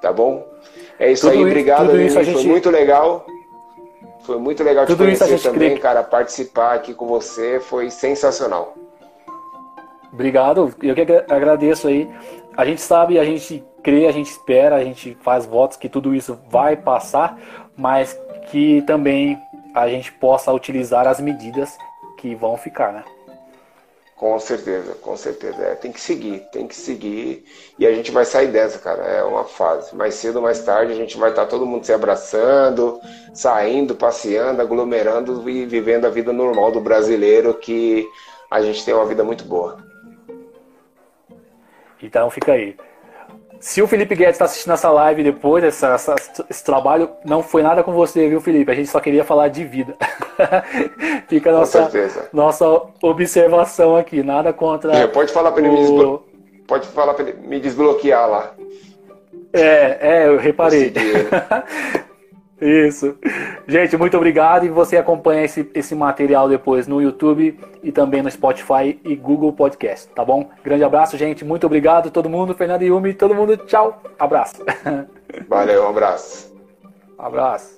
Tá bom? É isso tudo aí, obrigado, isso gente... foi muito legal. Foi muito legal te tudo conhecer também, queria... cara. Participar aqui com você foi sensacional. Obrigado, eu que agradeço aí. A gente sabe, a gente crê, a gente espera, a gente faz votos que tudo isso vai passar, mas que também a gente possa utilizar as medidas que vão ficar, né? Com certeza, com certeza. É, tem que seguir, tem que seguir. E a gente vai sair dessa, cara. É uma fase. Mais cedo ou mais tarde a gente vai estar todo mundo se abraçando, saindo, passeando, aglomerando e vivendo a vida normal do brasileiro, que a gente tem uma vida muito boa. Então fica aí. Se o Felipe Guedes está assistindo essa live depois, essa, essa, esse trabalho, não foi nada com você, viu, Felipe? A gente só queria falar de vida. Fica a nossa, nossa observação aqui, nada contra. É, pode falar para ele, o... me desblo... pode falar para ele me desbloquear lá. É, é, eu reparei. Isso. Gente, muito obrigado. E você acompanha esse, esse material depois no YouTube e também no Spotify e Google Podcast, tá bom? Grande abraço, gente. Muito obrigado, todo mundo. Fernando Yumi, todo mundo, tchau. Abraço. Valeu, um abraço. Abraço.